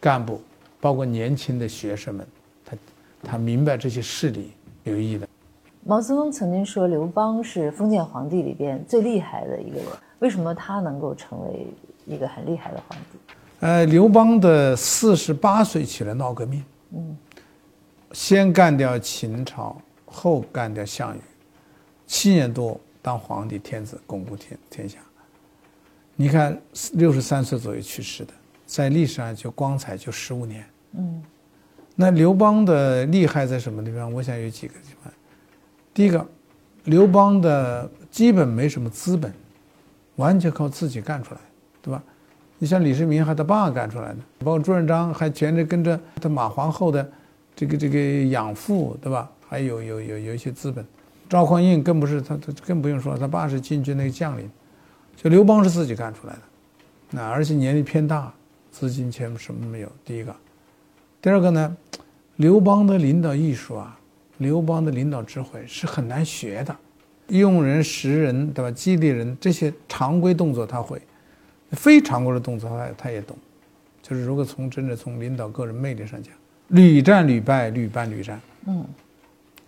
干部，包括年轻的学生们，他他明白这些事理有意义的。毛泽东曾经说，刘邦是封建皇帝里边最厉害的一个人。为什么他能够成为一个很厉害的皇帝？呃，刘邦的四十八岁起来闹革命，嗯，先干掉秦朝，后干掉项羽，七年多当皇帝天子，巩固天天下。你看，六十三岁左右去世的，在历史上就光彩就十五年。嗯，那刘邦的厉害在什么地方？我想有几个地方。第一个，刘邦的基本没什么资本。完全靠自己干出来，对吧？你像李世民还他爸干出来的，包括朱元璋还全着跟着他马皇后的这个这个养父，对吧？还有有有有一些资本，赵匡胤更不是他他更不用说，他爸是禁军那个将领，就刘邦是自己干出来的，那而且年龄偏大，资金钱什么没有。第一个，第二个呢，刘邦的领导艺术啊，刘邦的领导智慧是很难学的。用人识人，对吧？激励人这些常规动作他会，非常规的动作他他也懂。就是如果从真的从领导个人魅力上讲，屡战屡败，屡败屡战，嗯，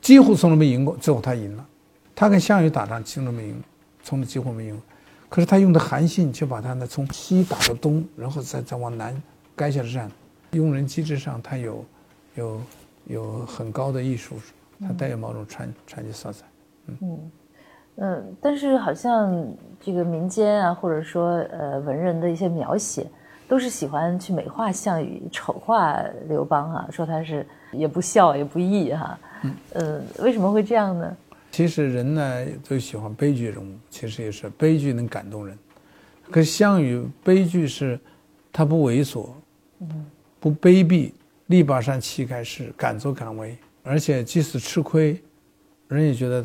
几乎从来没赢过。最后他赢了，他跟项羽打仗从来没赢，从来几乎没赢。可是他用的韩信却把他呢从西打到东，然后再再往南垓下战。用人机制上他有有有很高的艺术，他带有某种传传奇色彩，嗯。嗯，但是好像这个民间啊，或者说呃文人的一些描写，都是喜欢去美化项羽，丑化刘邦啊，说他是也不孝也不义哈。嗯，为什么会这样呢？其实人呢都喜欢悲剧人物，其实也是悲剧能感动人。可项羽悲剧是，他不猥琐，嗯，不卑鄙，力拔山气开世，敢作敢为，而且即使吃亏，人也觉得。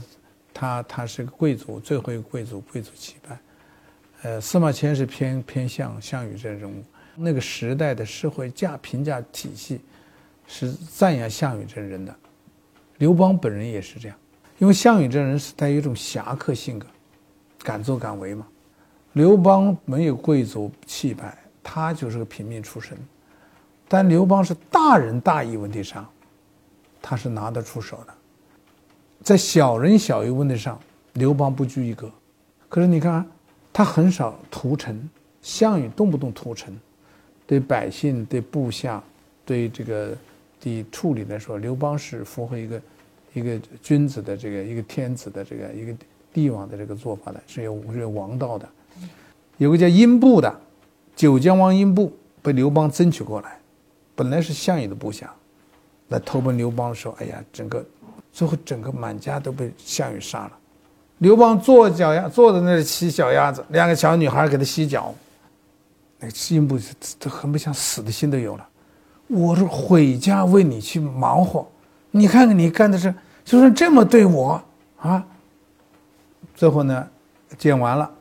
他他是个贵族，最后一个贵族，贵族气派。呃，司马迁是偏偏向项羽这人物。那个时代的社会价评价体系是赞扬项羽这人的。刘邦本人也是这样，因为项羽这人是带有一种侠客性格，敢作敢为嘛。刘邦没有贵族气派，他就是个平民出身。但刘邦是大仁大义问题上，他是拿得出手的。在小人小义问题上，刘邦不拘一格。可是你看，他很少屠城，项羽动不动屠城，对百姓、对部下、对这个的处理来说，刘邦是符合一个一个君子的这个一个天子的这个一个帝王的这个做法的，是有是有王道的。有个叫英布的，九江王英布被刘邦争取过来，本来是项羽的部下，来投奔刘邦的时候，哎呀，整个最后整个满家都被项羽杀了。刘邦坐脚丫坐在那里骑脚丫子，两个小女孩给他洗脚，那个英布都恨不想死的心都有了。我是毁家为你去忙活，你看看你干的事，就是这么对我啊。最后呢，见完了。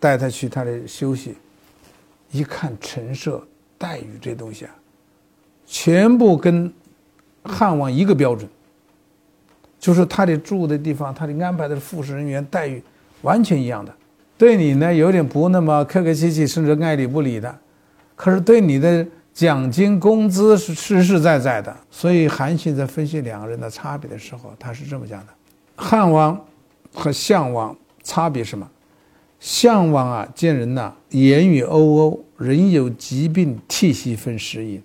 带他去他的休息，一看陈设待遇这东西啊，全部跟汉王一个标准，就是他的住的地方，他的安排的副食人员待遇完全一样的。对你呢有点不那么客客气气，甚至爱理不理的，可是对你的奖金工资是实实在在的。所以韩信在分析两个人的差别的时候，他是这么讲的：汉王和项王差别什么？项王啊，见人呐，言语欧欧，人有疾病，涕兮分食饮。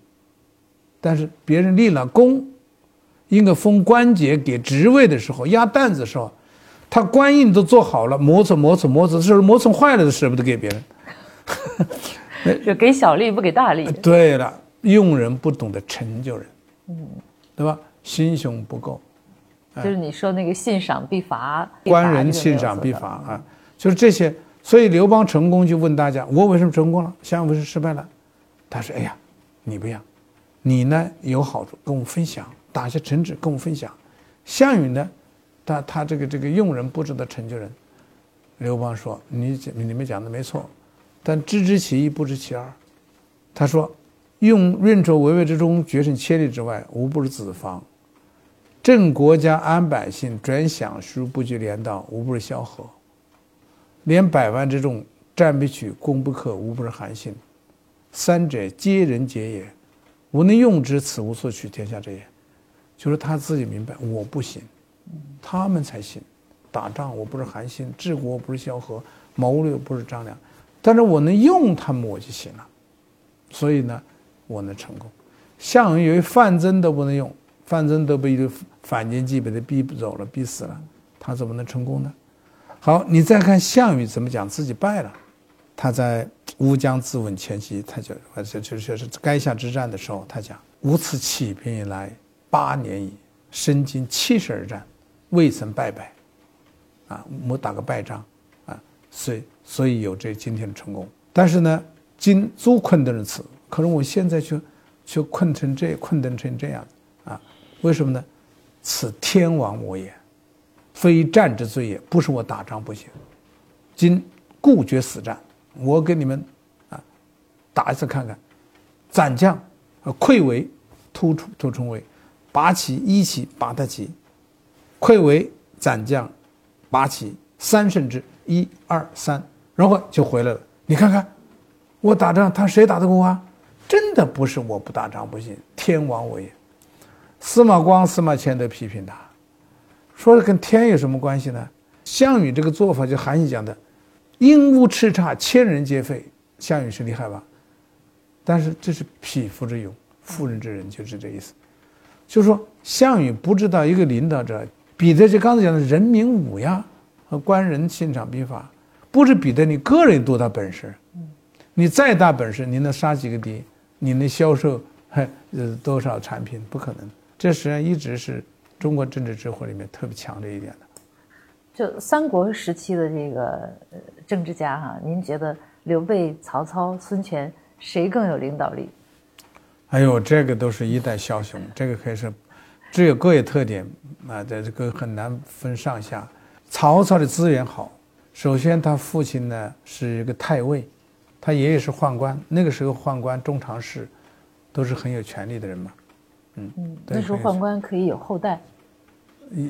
但是别人立了功，应该封官节给职位的时候，压担子的时候，他官印都做好了，磨蹭磨蹭磨蹭，是磨蹭坏了都舍不得给别人。就给小利不给大利。对了，用人不懂得成就人，嗯，对吧？心胸不够。就是你说那个信赏必罚，官人信赏必罚啊，就是这些。所以刘邦成功就问大家：“我为什么成功了？项羽为什么失败了？”他说：“哎呀，你不一样，你呢有好处跟我分享，打下城池跟我分享。项羽呢，他他这个这个用人不值得成就人。”刘邦说：“你你们讲的没错，但知之其一，不知其二。”他说：“用运筹帷幄之中，决胜千里之外，无不是子房；正国家安百姓，转饷书，不拘连道，无不是萧何。”连百万之众，战必取，攻不克，无不是韩信。三者皆人杰也，吾能用之，此无所取天下者也。就是他自己明白，我不行，他们才行。打仗我不是韩信，治国不是萧何，谋略不是张良，但是我能用他们，我就行了。所以呢，我能成功。项羽以为范增都不能用，范增都被一个反间计被他逼走了，逼死了，他怎么能成功呢？好，你再看项羽怎么讲自己败了。他在乌江自刎前夕，他就就就是垓下之战的时候，他讲：“吾此起兵以来八年矣，身经七十二战，未曾败北。”啊，没打个败仗，啊，所以所以有这今天的成功。但是呢，今诸困顿此，可是我现在却却困成这困顿成这样啊？为什么呢？此天亡我也。非战之罪也，不是我打仗不行。今故决死战，我给你们啊打一次看看。斩将，溃围，突出突冲围，拔旗一旗拔他旗，溃为斩将，拔旗三胜之，一二三，然后就回来了。你看看，我打仗，他谁打得过啊？真的不是我不打仗不行，天亡我也。司马光、司马迁都批评他。说跟天有什么关系呢？项羽这个做法，就韩信讲的，“鹦鹉叱咤，千人皆废。”项羽是厉害吧？但是这是匹夫之勇，妇人之仁，就是这意思。就是说，项羽不知道一个领导者，比的就刚才讲的人民武呀和官人信赏兵法，不是比的你个人多大本事。你再大本事，你能杀几个敌？你能销售呃多少产品？不可能。这实际上一直是。中国政治智慧里面特别强这一点的，就三国时期的这个呃政治家哈，您觉得刘备、曹操、孙权谁更有领导力？哎呦，这个都是一代枭雄，这个可以说只有各有特点啊，这这个很难分上下。曹操的资源好，首先他父亲呢是一个太尉，他爷爷是宦官，那个时候宦官中常侍都是很有权力的人嘛，嗯嗯，那时候宦官可以有后代。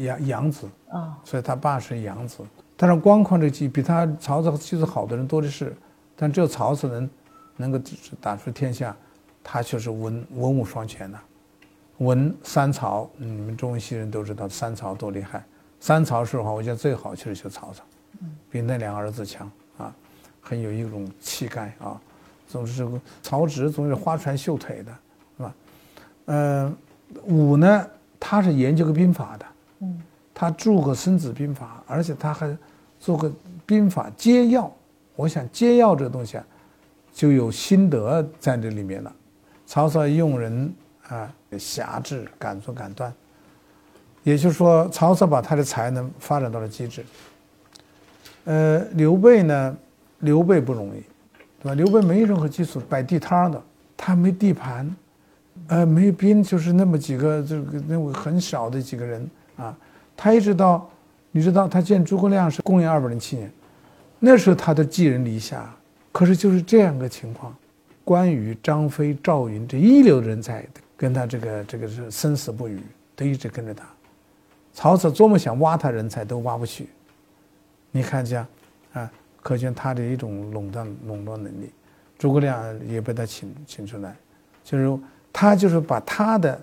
养养子啊，所以他爸是养子。但是光况这个技比他曹操技术好的人多的是，但只有曹操能能够打出天下，他就是文文武双全的。文三曹，你们中西人都知道三曹多厉害。三曹是的话，我觉得最好就是就曹操，比那两个儿子强啊，很有一种气概啊。总是曹植总是花拳绣腿的，是吧？呃，武呢，他是研究个兵法的，嗯，他著个《孙子兵法》，而且他还做个兵法接要。我想接要这个东西啊，就有心得在这里面了。曹操用人啊，侠志，敢作敢断。也就是说，曹操把他的才能发展到了极致。呃，刘备呢，刘备不容易。对吧？刘备没任何基础，摆地摊的，他没地盘，呃，没兵，就是那么几个，这个那么很少的几个人啊。他一直到，你知道，他见诸葛亮是公元二百零七年，那时候他都寄人篱下。可是就是这样个情况，关羽、张飞、赵云这一流人才跟他这个这个是生死不渝，都一直跟着他。曹操多么想挖他人才都挖不去，你看这样，啊。可见他的一种垄断垄断能力，诸葛亮也被他请请出来，就是他就是把他的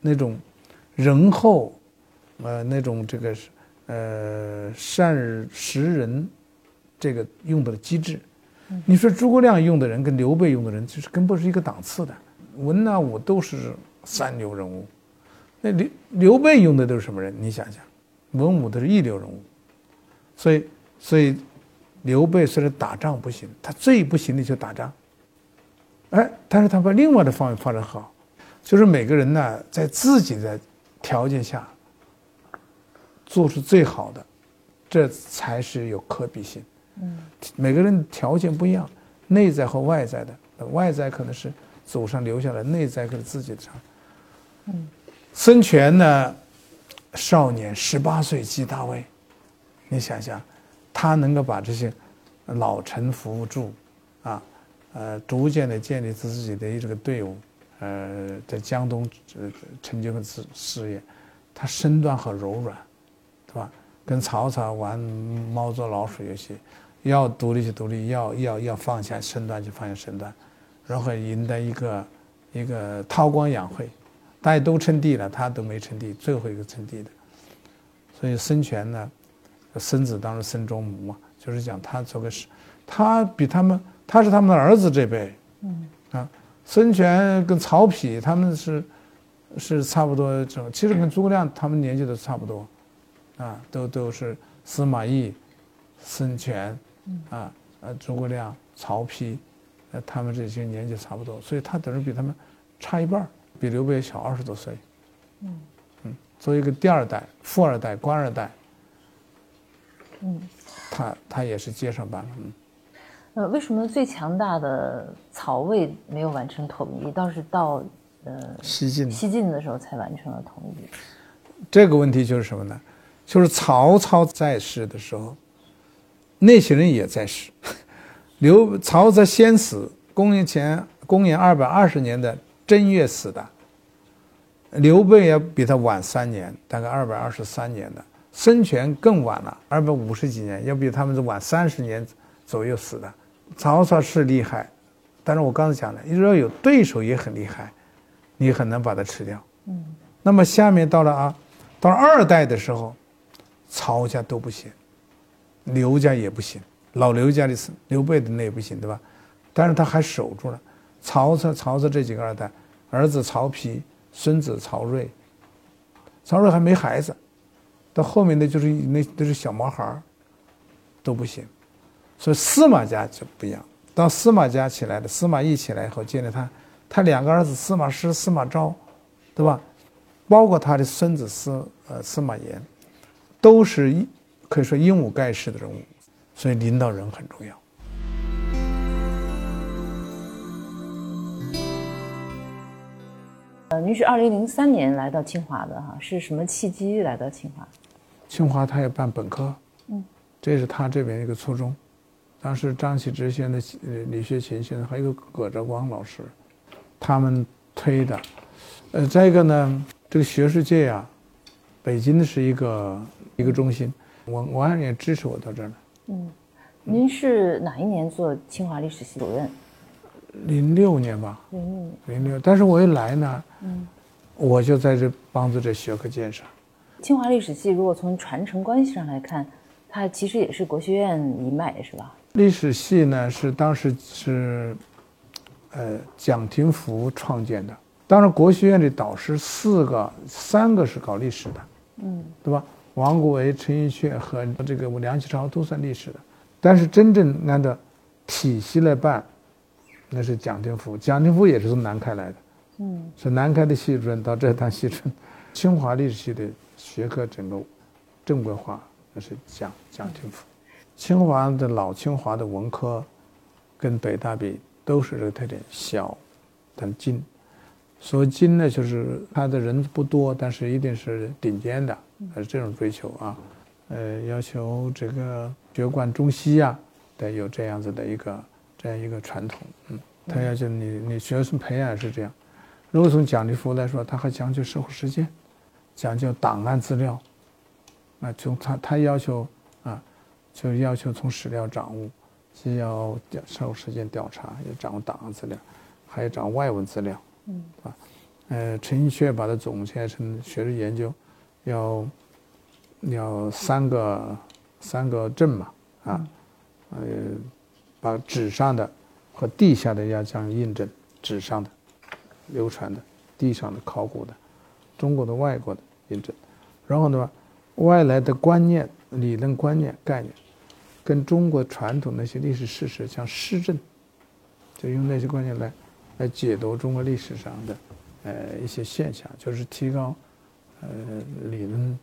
那种仁厚，呃，那种这个是呃善识人，这个用的机制。你说诸葛亮用的人跟刘备用的人，就是根本不是一个档次的，文啊武都是三流人物，那刘刘备用的都是什么人？你想想，文武都是一流人物，所以所以。刘备虽然打仗不行，他最不行的就打仗。哎，但是他把另外的方面发展好，就是每个人呢，在自己的条件下做出最好的，这才是有可比性。嗯，每个人条件不一样，内在和外在的，外在可能是祖上留下来，内在可能自己的。嗯，孙权呢，少年十八岁即大位，你想想。他能够把这些老臣扶住，啊，呃，逐渐的建立自己的这个队伍，呃，在江东成就了事事业，他身段很柔软，对吧？跟曹操玩猫捉老鼠游戏，要独立就独立，要要要放下身段就放下身段，然后赢得一个一个韬光养晦，大家都称帝了，他都没称帝，最后一个称帝的，所以孙权呢。孙子当时孙仲谋嘛，就是讲他做个是，他比他们他是他们的儿子这辈，嗯啊，孙权跟曹丕他们是是差不多这种，其实跟诸葛亮他们年纪都差不多，啊，都都是司马懿、孙权，啊呃诸葛亮、曹丕，呃他们这些年纪差不多，所以他等于比他们差一半比刘备小二十多岁，嗯嗯，作为一个第二代、富二代、官二代。嗯，他他也是接上班了。嗯，呃，为什么最强大的曹魏没有完成统一，倒是到呃西晋西晋的时候才完成了统一？这个问题就是什么呢？就是曹操在世的时候，那些人也在世。刘曹操先死，公元前公元二百二十年的正月死的。刘备要比他晚三年，大概二百二十三年的。孙权更晚了，二百五十几年，要比他们是晚三十年左右死的。曹操是厉害，但是我刚才讲了，如果有对手也很厉害，你很难把他吃掉。嗯。那么下面到了啊，到了二代的时候，曹家都不行，刘家也不行，老刘家的刘备的那也不行，对吧？但是他还守住了。曹操，曹操这几个二代，儿子曹丕，孙子曹睿，曹睿还没孩子。到后面的就是那都是小毛孩儿，都不行，所以司马家就不一样。当司马家起来的，司马懿起来以后，建立他，他两个儿子司马师、司马昭，对吧？包括他的孙子司呃司马炎，都是一可以说鹦鹉盖世的人物，所以领导人很重要。呃，您是二零零三年来到清华的哈，是什么契机来到清华？清华他也办本科，嗯，这是他这边一个初衷。当时张启之先生、呃李学勤先生还有葛兆光老师，他们推的。呃，再一个呢，这个学术界啊，北京是一个一个中心，我我爱人也支持我到这儿来。嗯，您是哪一年做清华历史系主任？零六年吧，零六年。零六。但是我一来呢，嗯，我就在这帮助这学科建设。清华历史系如果从传承关系上来看，它其实也是国学院一脉，是吧？历史系呢是当时是，呃，蒋廷福创建的。当然，国学院的导师四个，三个是搞历史的，嗯，对吧？王国维、陈寅恪和这个梁启超都算历史的。但是真正按照体系来办，那是蒋廷福。蒋廷福也是从南开来的，嗯，是南开的系主任到这当系主任。清华历史系的学科整个正规化，那是蒋蒋廷福。清华的老清华的文科，跟北大比都是这个特点，小，但精。所谓精呢，就是他的人不多，但是一定是顶尖的，还是这种追求啊。呃，要求这个学贯中西啊，得有这样子的一个这样一个传统。嗯，他要求你你学生培养是这样。如果从蒋立福来说，他还讲究社会实践，讲究档案资料。啊，从他他要求啊。就要求从史料掌握，既要调社会实践调查，要掌握档案资料，还要掌握外文资料，嗯，啊，呃，陈寅恪把它总结成学术研究，要要三个三个证嘛，啊，呃，把纸上的和地下的要将印证，纸上的流传的，地上的考古的，中国的、外国的印证，然后呢，外来的观念、理论观念、概念。跟中国传统那些历史事实相施政，就用那些观念来，来解读中国历史上的，呃一些现象，就是提高，呃理论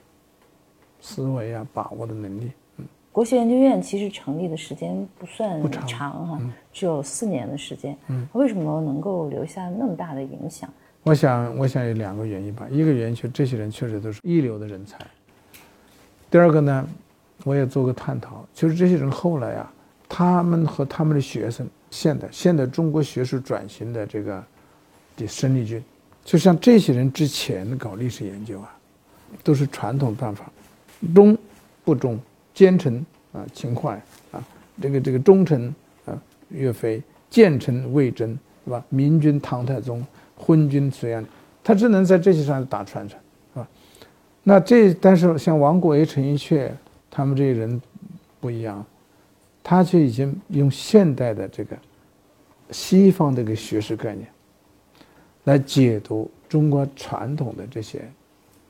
思维啊把握的能力。嗯，国学研究院其实成立的时间不算长哈，只有四年的时间。嗯，为什么能够留下那么大的影响？我想，我想有两个原因吧。一个原因就这些人确实都是一流的人才。第二个呢？我也做过探讨，就是这些人后来啊，他们和他们的学生，现代现代中国学术转型的这个的生力军，就像这些人之前搞历史研究啊，都是传统办法，忠不忠，奸臣啊，秦桧啊，这个这个忠臣啊，岳飞，奸臣魏征，是吧？明君唐太宗，昏君隋炀，他只能在这些上打传承，是吧？那这但是像王国维、陈寅恪。他们这些人不一样，他却已经用现代的这个西方的一个学识概念来解读中国传统的这些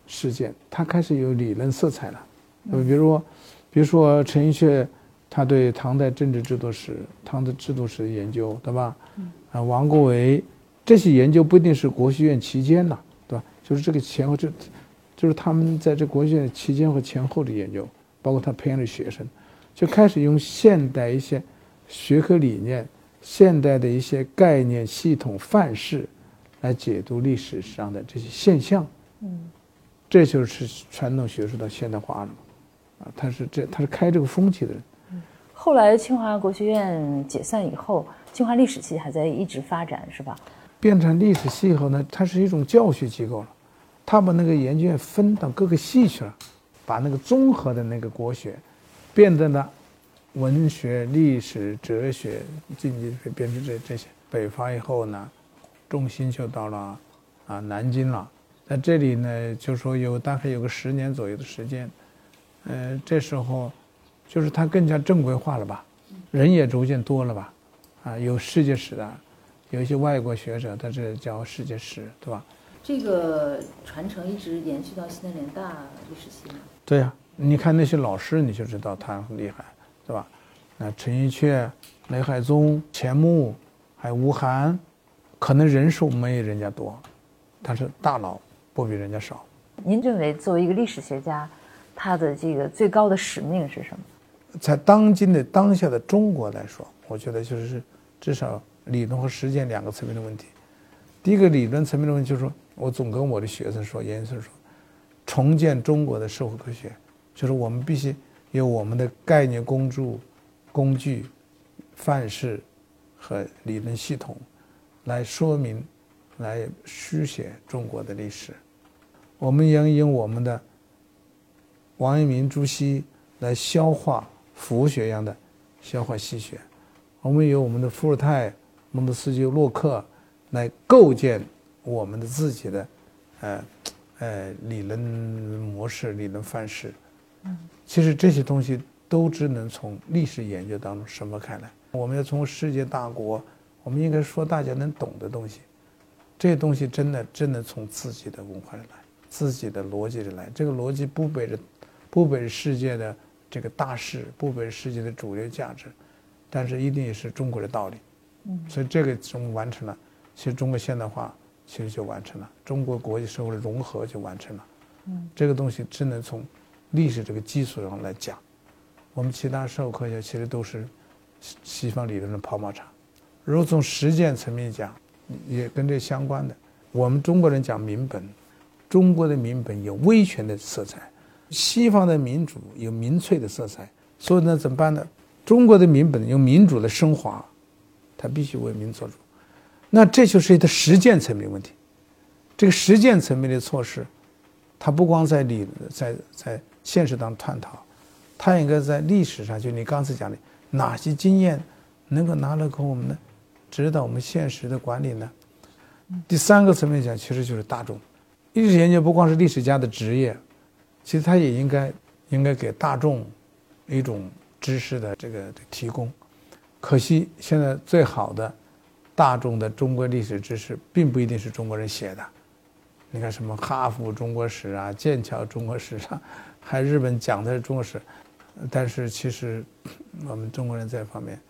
事件，他开始有理论色彩了。那么，比如说，比如说陈寅恪，他对唐代政治制度史、唐的制度史的研究，对吧？啊，王国维这些研究不一定是国学院期间呐，对吧？就是这个前后，这就是他们在这国学院期间和前后的研究。包括他培养的学生，就开始用现代一些学科理念、现代的一些概念系统范式来解读历史上的这些现象。嗯，这就是传统学术的现代化了嘛？啊，他是这他是开这个风气的人。后来清华国学院解散以后，清华历史系还在一直发展，是吧？变成历史系以后呢，它是一种教学机构了，他把那个研究院分到各个系去了。把那个综合的那个国学，变得呢文学、历史、哲学、经济学，变成这这些。北伐以后呢，重心就到了啊南京了。在这里呢，就说有大概有个十年左右的时间，呃，这时候就是它更加正规化了吧，人也逐渐多了吧，啊，有世界史的，有一些外国学者在这教世界史，对吧？这个传承一直延续到西南联大历史系吗？对呀，你看那些老师，你就知道他很厉害，对吧？那陈寅恪、雷海宗、钱穆，还有吴晗，可能人数没人家多，但是大脑不比人家少。您认为作为一个历史学家，他的这个最高的使命是什么？在当今的当下的中国来说，我觉得就是至少理论和实践两个层面的问题。第一个理论层面的问题就是说，我总跟我的学生说，研究生说。重建中国的社会科学，就是我们必须有我们的概念工具、工具、范式和理论系统，来说明、来书写中国的历史。我们应用我们的王阳明、朱熹来消化佛学一样的消化细血。我们有我们的伏尔泰、孟德斯鸠、洛克来构建我们的自己的呃呃理论模式、理论范式。其实这些东西都只能从历史研究当中生发开来。我们要从世界大国，我们应该说大家能懂的东西。这些东西真的真的从自己的文化里来，自己的逻辑里来。这个逻辑不背着，不背世界的这个大势，不背世界的主流价值，但是一定也是中国的道理。嗯，所以这个中完成了，其实中国现代化其实就完成了，中国国际社会的融合就完成了。嗯，这个东西只能从历史这个基础上来讲。我们其他社会科学其实都是西方理论的跑马场。如果从实践层面讲，也跟这相关的，我们中国人讲民本，中国的民本有威权的色彩，西方的民主有民粹的色彩，所以呢，怎么办呢？中国的民本用民主的升华，它必须为民做主，那这就是一个实践层面问题。这个实践层面的措施，它不光在理在在现实当中探讨，它应该在历史上，就你刚才讲的哪些经验能够拿来给我们呢？指导我们现实的管理呢？第三个层面讲，其实就是大众历史研究不光是历史家的职业，其实他也应该应该给大众一种知识的这个提供。可惜现在最好的大众的中国历史知识，并不一定是中国人写的。你看什么哈佛中国史啊、剑桥中国史上，还日本讲的是中国史，但是其实我们中国人这方面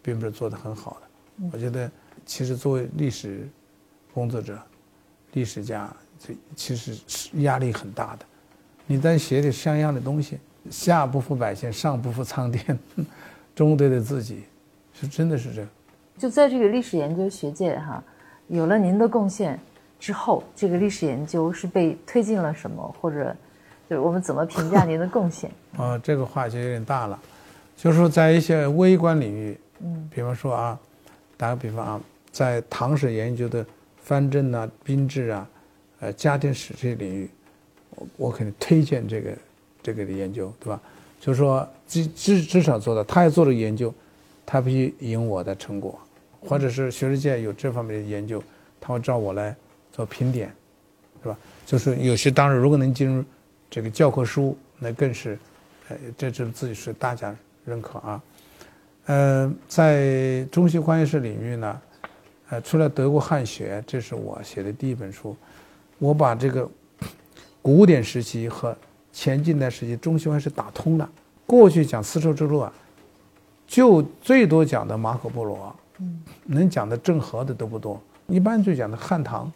并不是做得很好的。我觉得，其实作为历史工作者、历史家，这其实是压力很大的。你在写点像样的东西，下不负百姓，上不负苍天，中对得自己，是真的是这样。就在这个历史研究学界哈，有了您的贡献之后，这个历史研究是被推进了什么，或者就是我们怎么评价您的贡献？啊，这个话就有点大了，就是说在一些微观领域，嗯，比方说啊。打个比方啊，在唐史研究的藩镇啊、兵制啊、呃家庭史这些领域，我我肯定推荐这个这个的研究，对吧？就是说至至至少做到，他要做了研究，他必须引我的成果，或者是学术界有这方面的研究，他会找我来做评点，是吧？就是有些当然如果能进入这个教科书，那更是，呃，这这自己是大家认可啊。呃，在中西关系史领域呢，呃，除了德国汉学，这是我写的第一本书，我把这个古典时期和前近代时期中西关系打通了。过去讲丝绸之路啊，就最多讲的马可波罗，能讲的郑和的都不多，一般就讲的汉唐，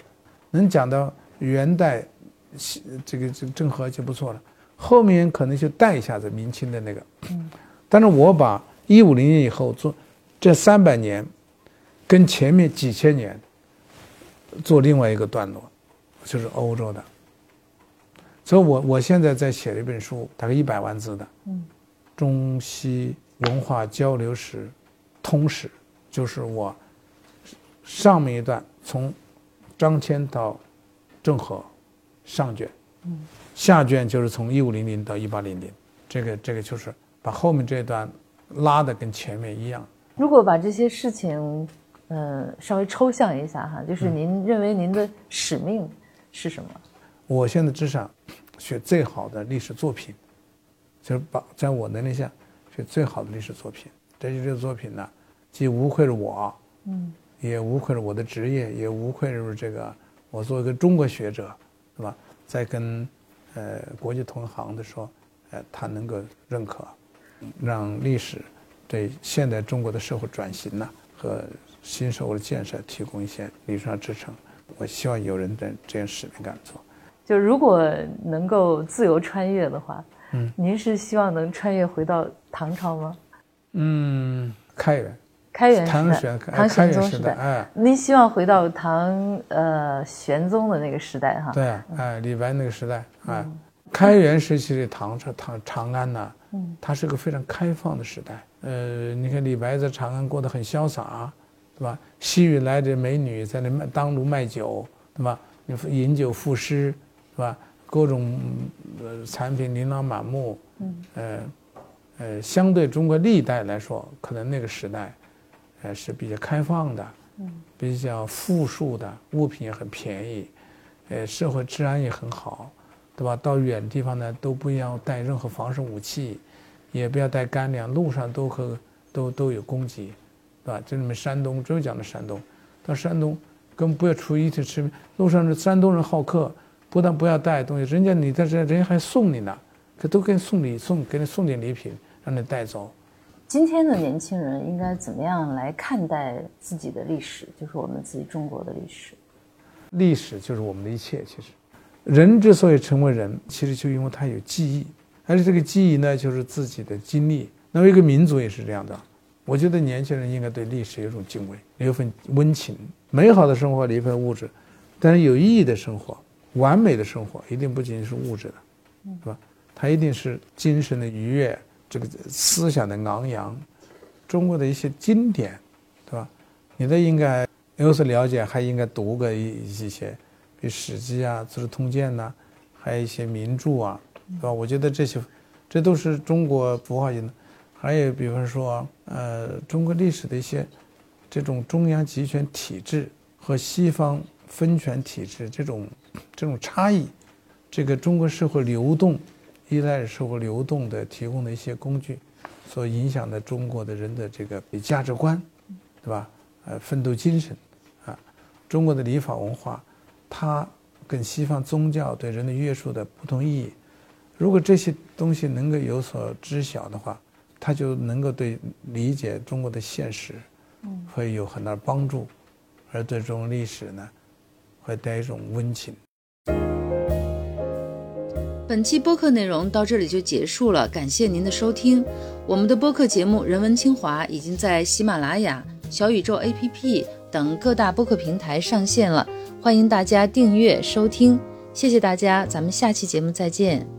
能讲到元代，这个这个郑和就不错了，后面可能就带一下子明清的那个，但是我把。一五零年以后做这三百年，跟前面几千年做另外一个段落，就是欧洲的。所以我我现在在写了一本书，大概一百万字的，嗯，中西文化交流史通史，就是我上面一段从张骞到郑和上卷，嗯，下卷就是从一五零零到一八零零，这个这个就是把后面这段。拉的跟前面一样。如果把这些事情，呃，稍微抽象一下哈，就是您认为您的使命是什么？我现在只想学最好的历史作品，就是把在我能力下学最好的历史作品。这些作品呢，既无愧于我，嗯，也无愧于我的职业，也无愧于这个我作为一个中国学者，是吧？在跟呃国际同行的时候，呃，他能够认可。让历史对现代中国的社会转型呢和新社会的建设提供一些理论上支撑。我希望有人在这样使命感做。就如果能够自由穿越的话，嗯，您是希望能穿越回到唐朝吗？嗯，开元，开元时代，唐玄宗时代，哎，您希望回到唐呃玄宗的那个时代哈？对，哎，李白那个时代，哎，开元时期的唐朝唐长安呢？它是个非常开放的时代。呃，你看李白在长安过得很潇洒，对吧？西域来的美女在那卖当炉卖酒，对吧？你饮酒赋诗，是吧？各种呃产品琳琅满目，嗯，呃，呃，相对中国历代来说，可能那个时代，呃是比较开放的，嗯，比较富庶的，物品也很便宜，呃，社会治安也很好，对吧？到远地方呢都不要带任何防身武器，也不要带干粮，路上都和都都有供给，对吧？就你们山东，只有讲的山东，到山东更不要出一起吃，路上是山东人好客。不但不要带东西，人家你在这，人家还送你呢，可都给你送礼送，给你送点礼品，让你带走。今天的年轻人应该怎么样来看待自己的历史？就是我们自己中国的历史。历史就是我们的一切。其实，人之所以成为人，其实就因为他有记忆，而且这个记忆呢，就是自己的经历。那么一个民族也是这样的。我觉得年轻人应该对历史有一种敬畏，有一份温情，美好的生活离一份物质，但是有意义的生活。完美的生活一定不仅仅是物质的，是吧？它一定是精神的愉悦，这个思想的昂扬。中国的一些经典，对吧？你都应该有所了解，还应该读个一一些，比如《史记》啊，《资治通鉴》呐，还有一些名著啊，对吧？我觉得这些，这都是中国符号性的。还有，比方说，呃，中国历史的一些这种中央集权体制和西方分权体制这种。这种差异，这个中国社会流动，依赖社会流动的提供的一些工具，所影响的中国的人的这个价值观，对吧？呃，奋斗精神，啊，中国的礼法文化，它跟西方宗教对人的约束的不同意义。如果这些东西能够有所知晓的话，他就能够对理解中国的现实，会有很大帮助，而对这种历史呢，会带一种温情。本期播客内容到这里就结束了，感谢您的收听。我们的播客节目《人文清华》已经在喜马拉雅、小宇宙 APP 等各大播客平台上线了，欢迎大家订阅收听。谢谢大家，咱们下期节目再见。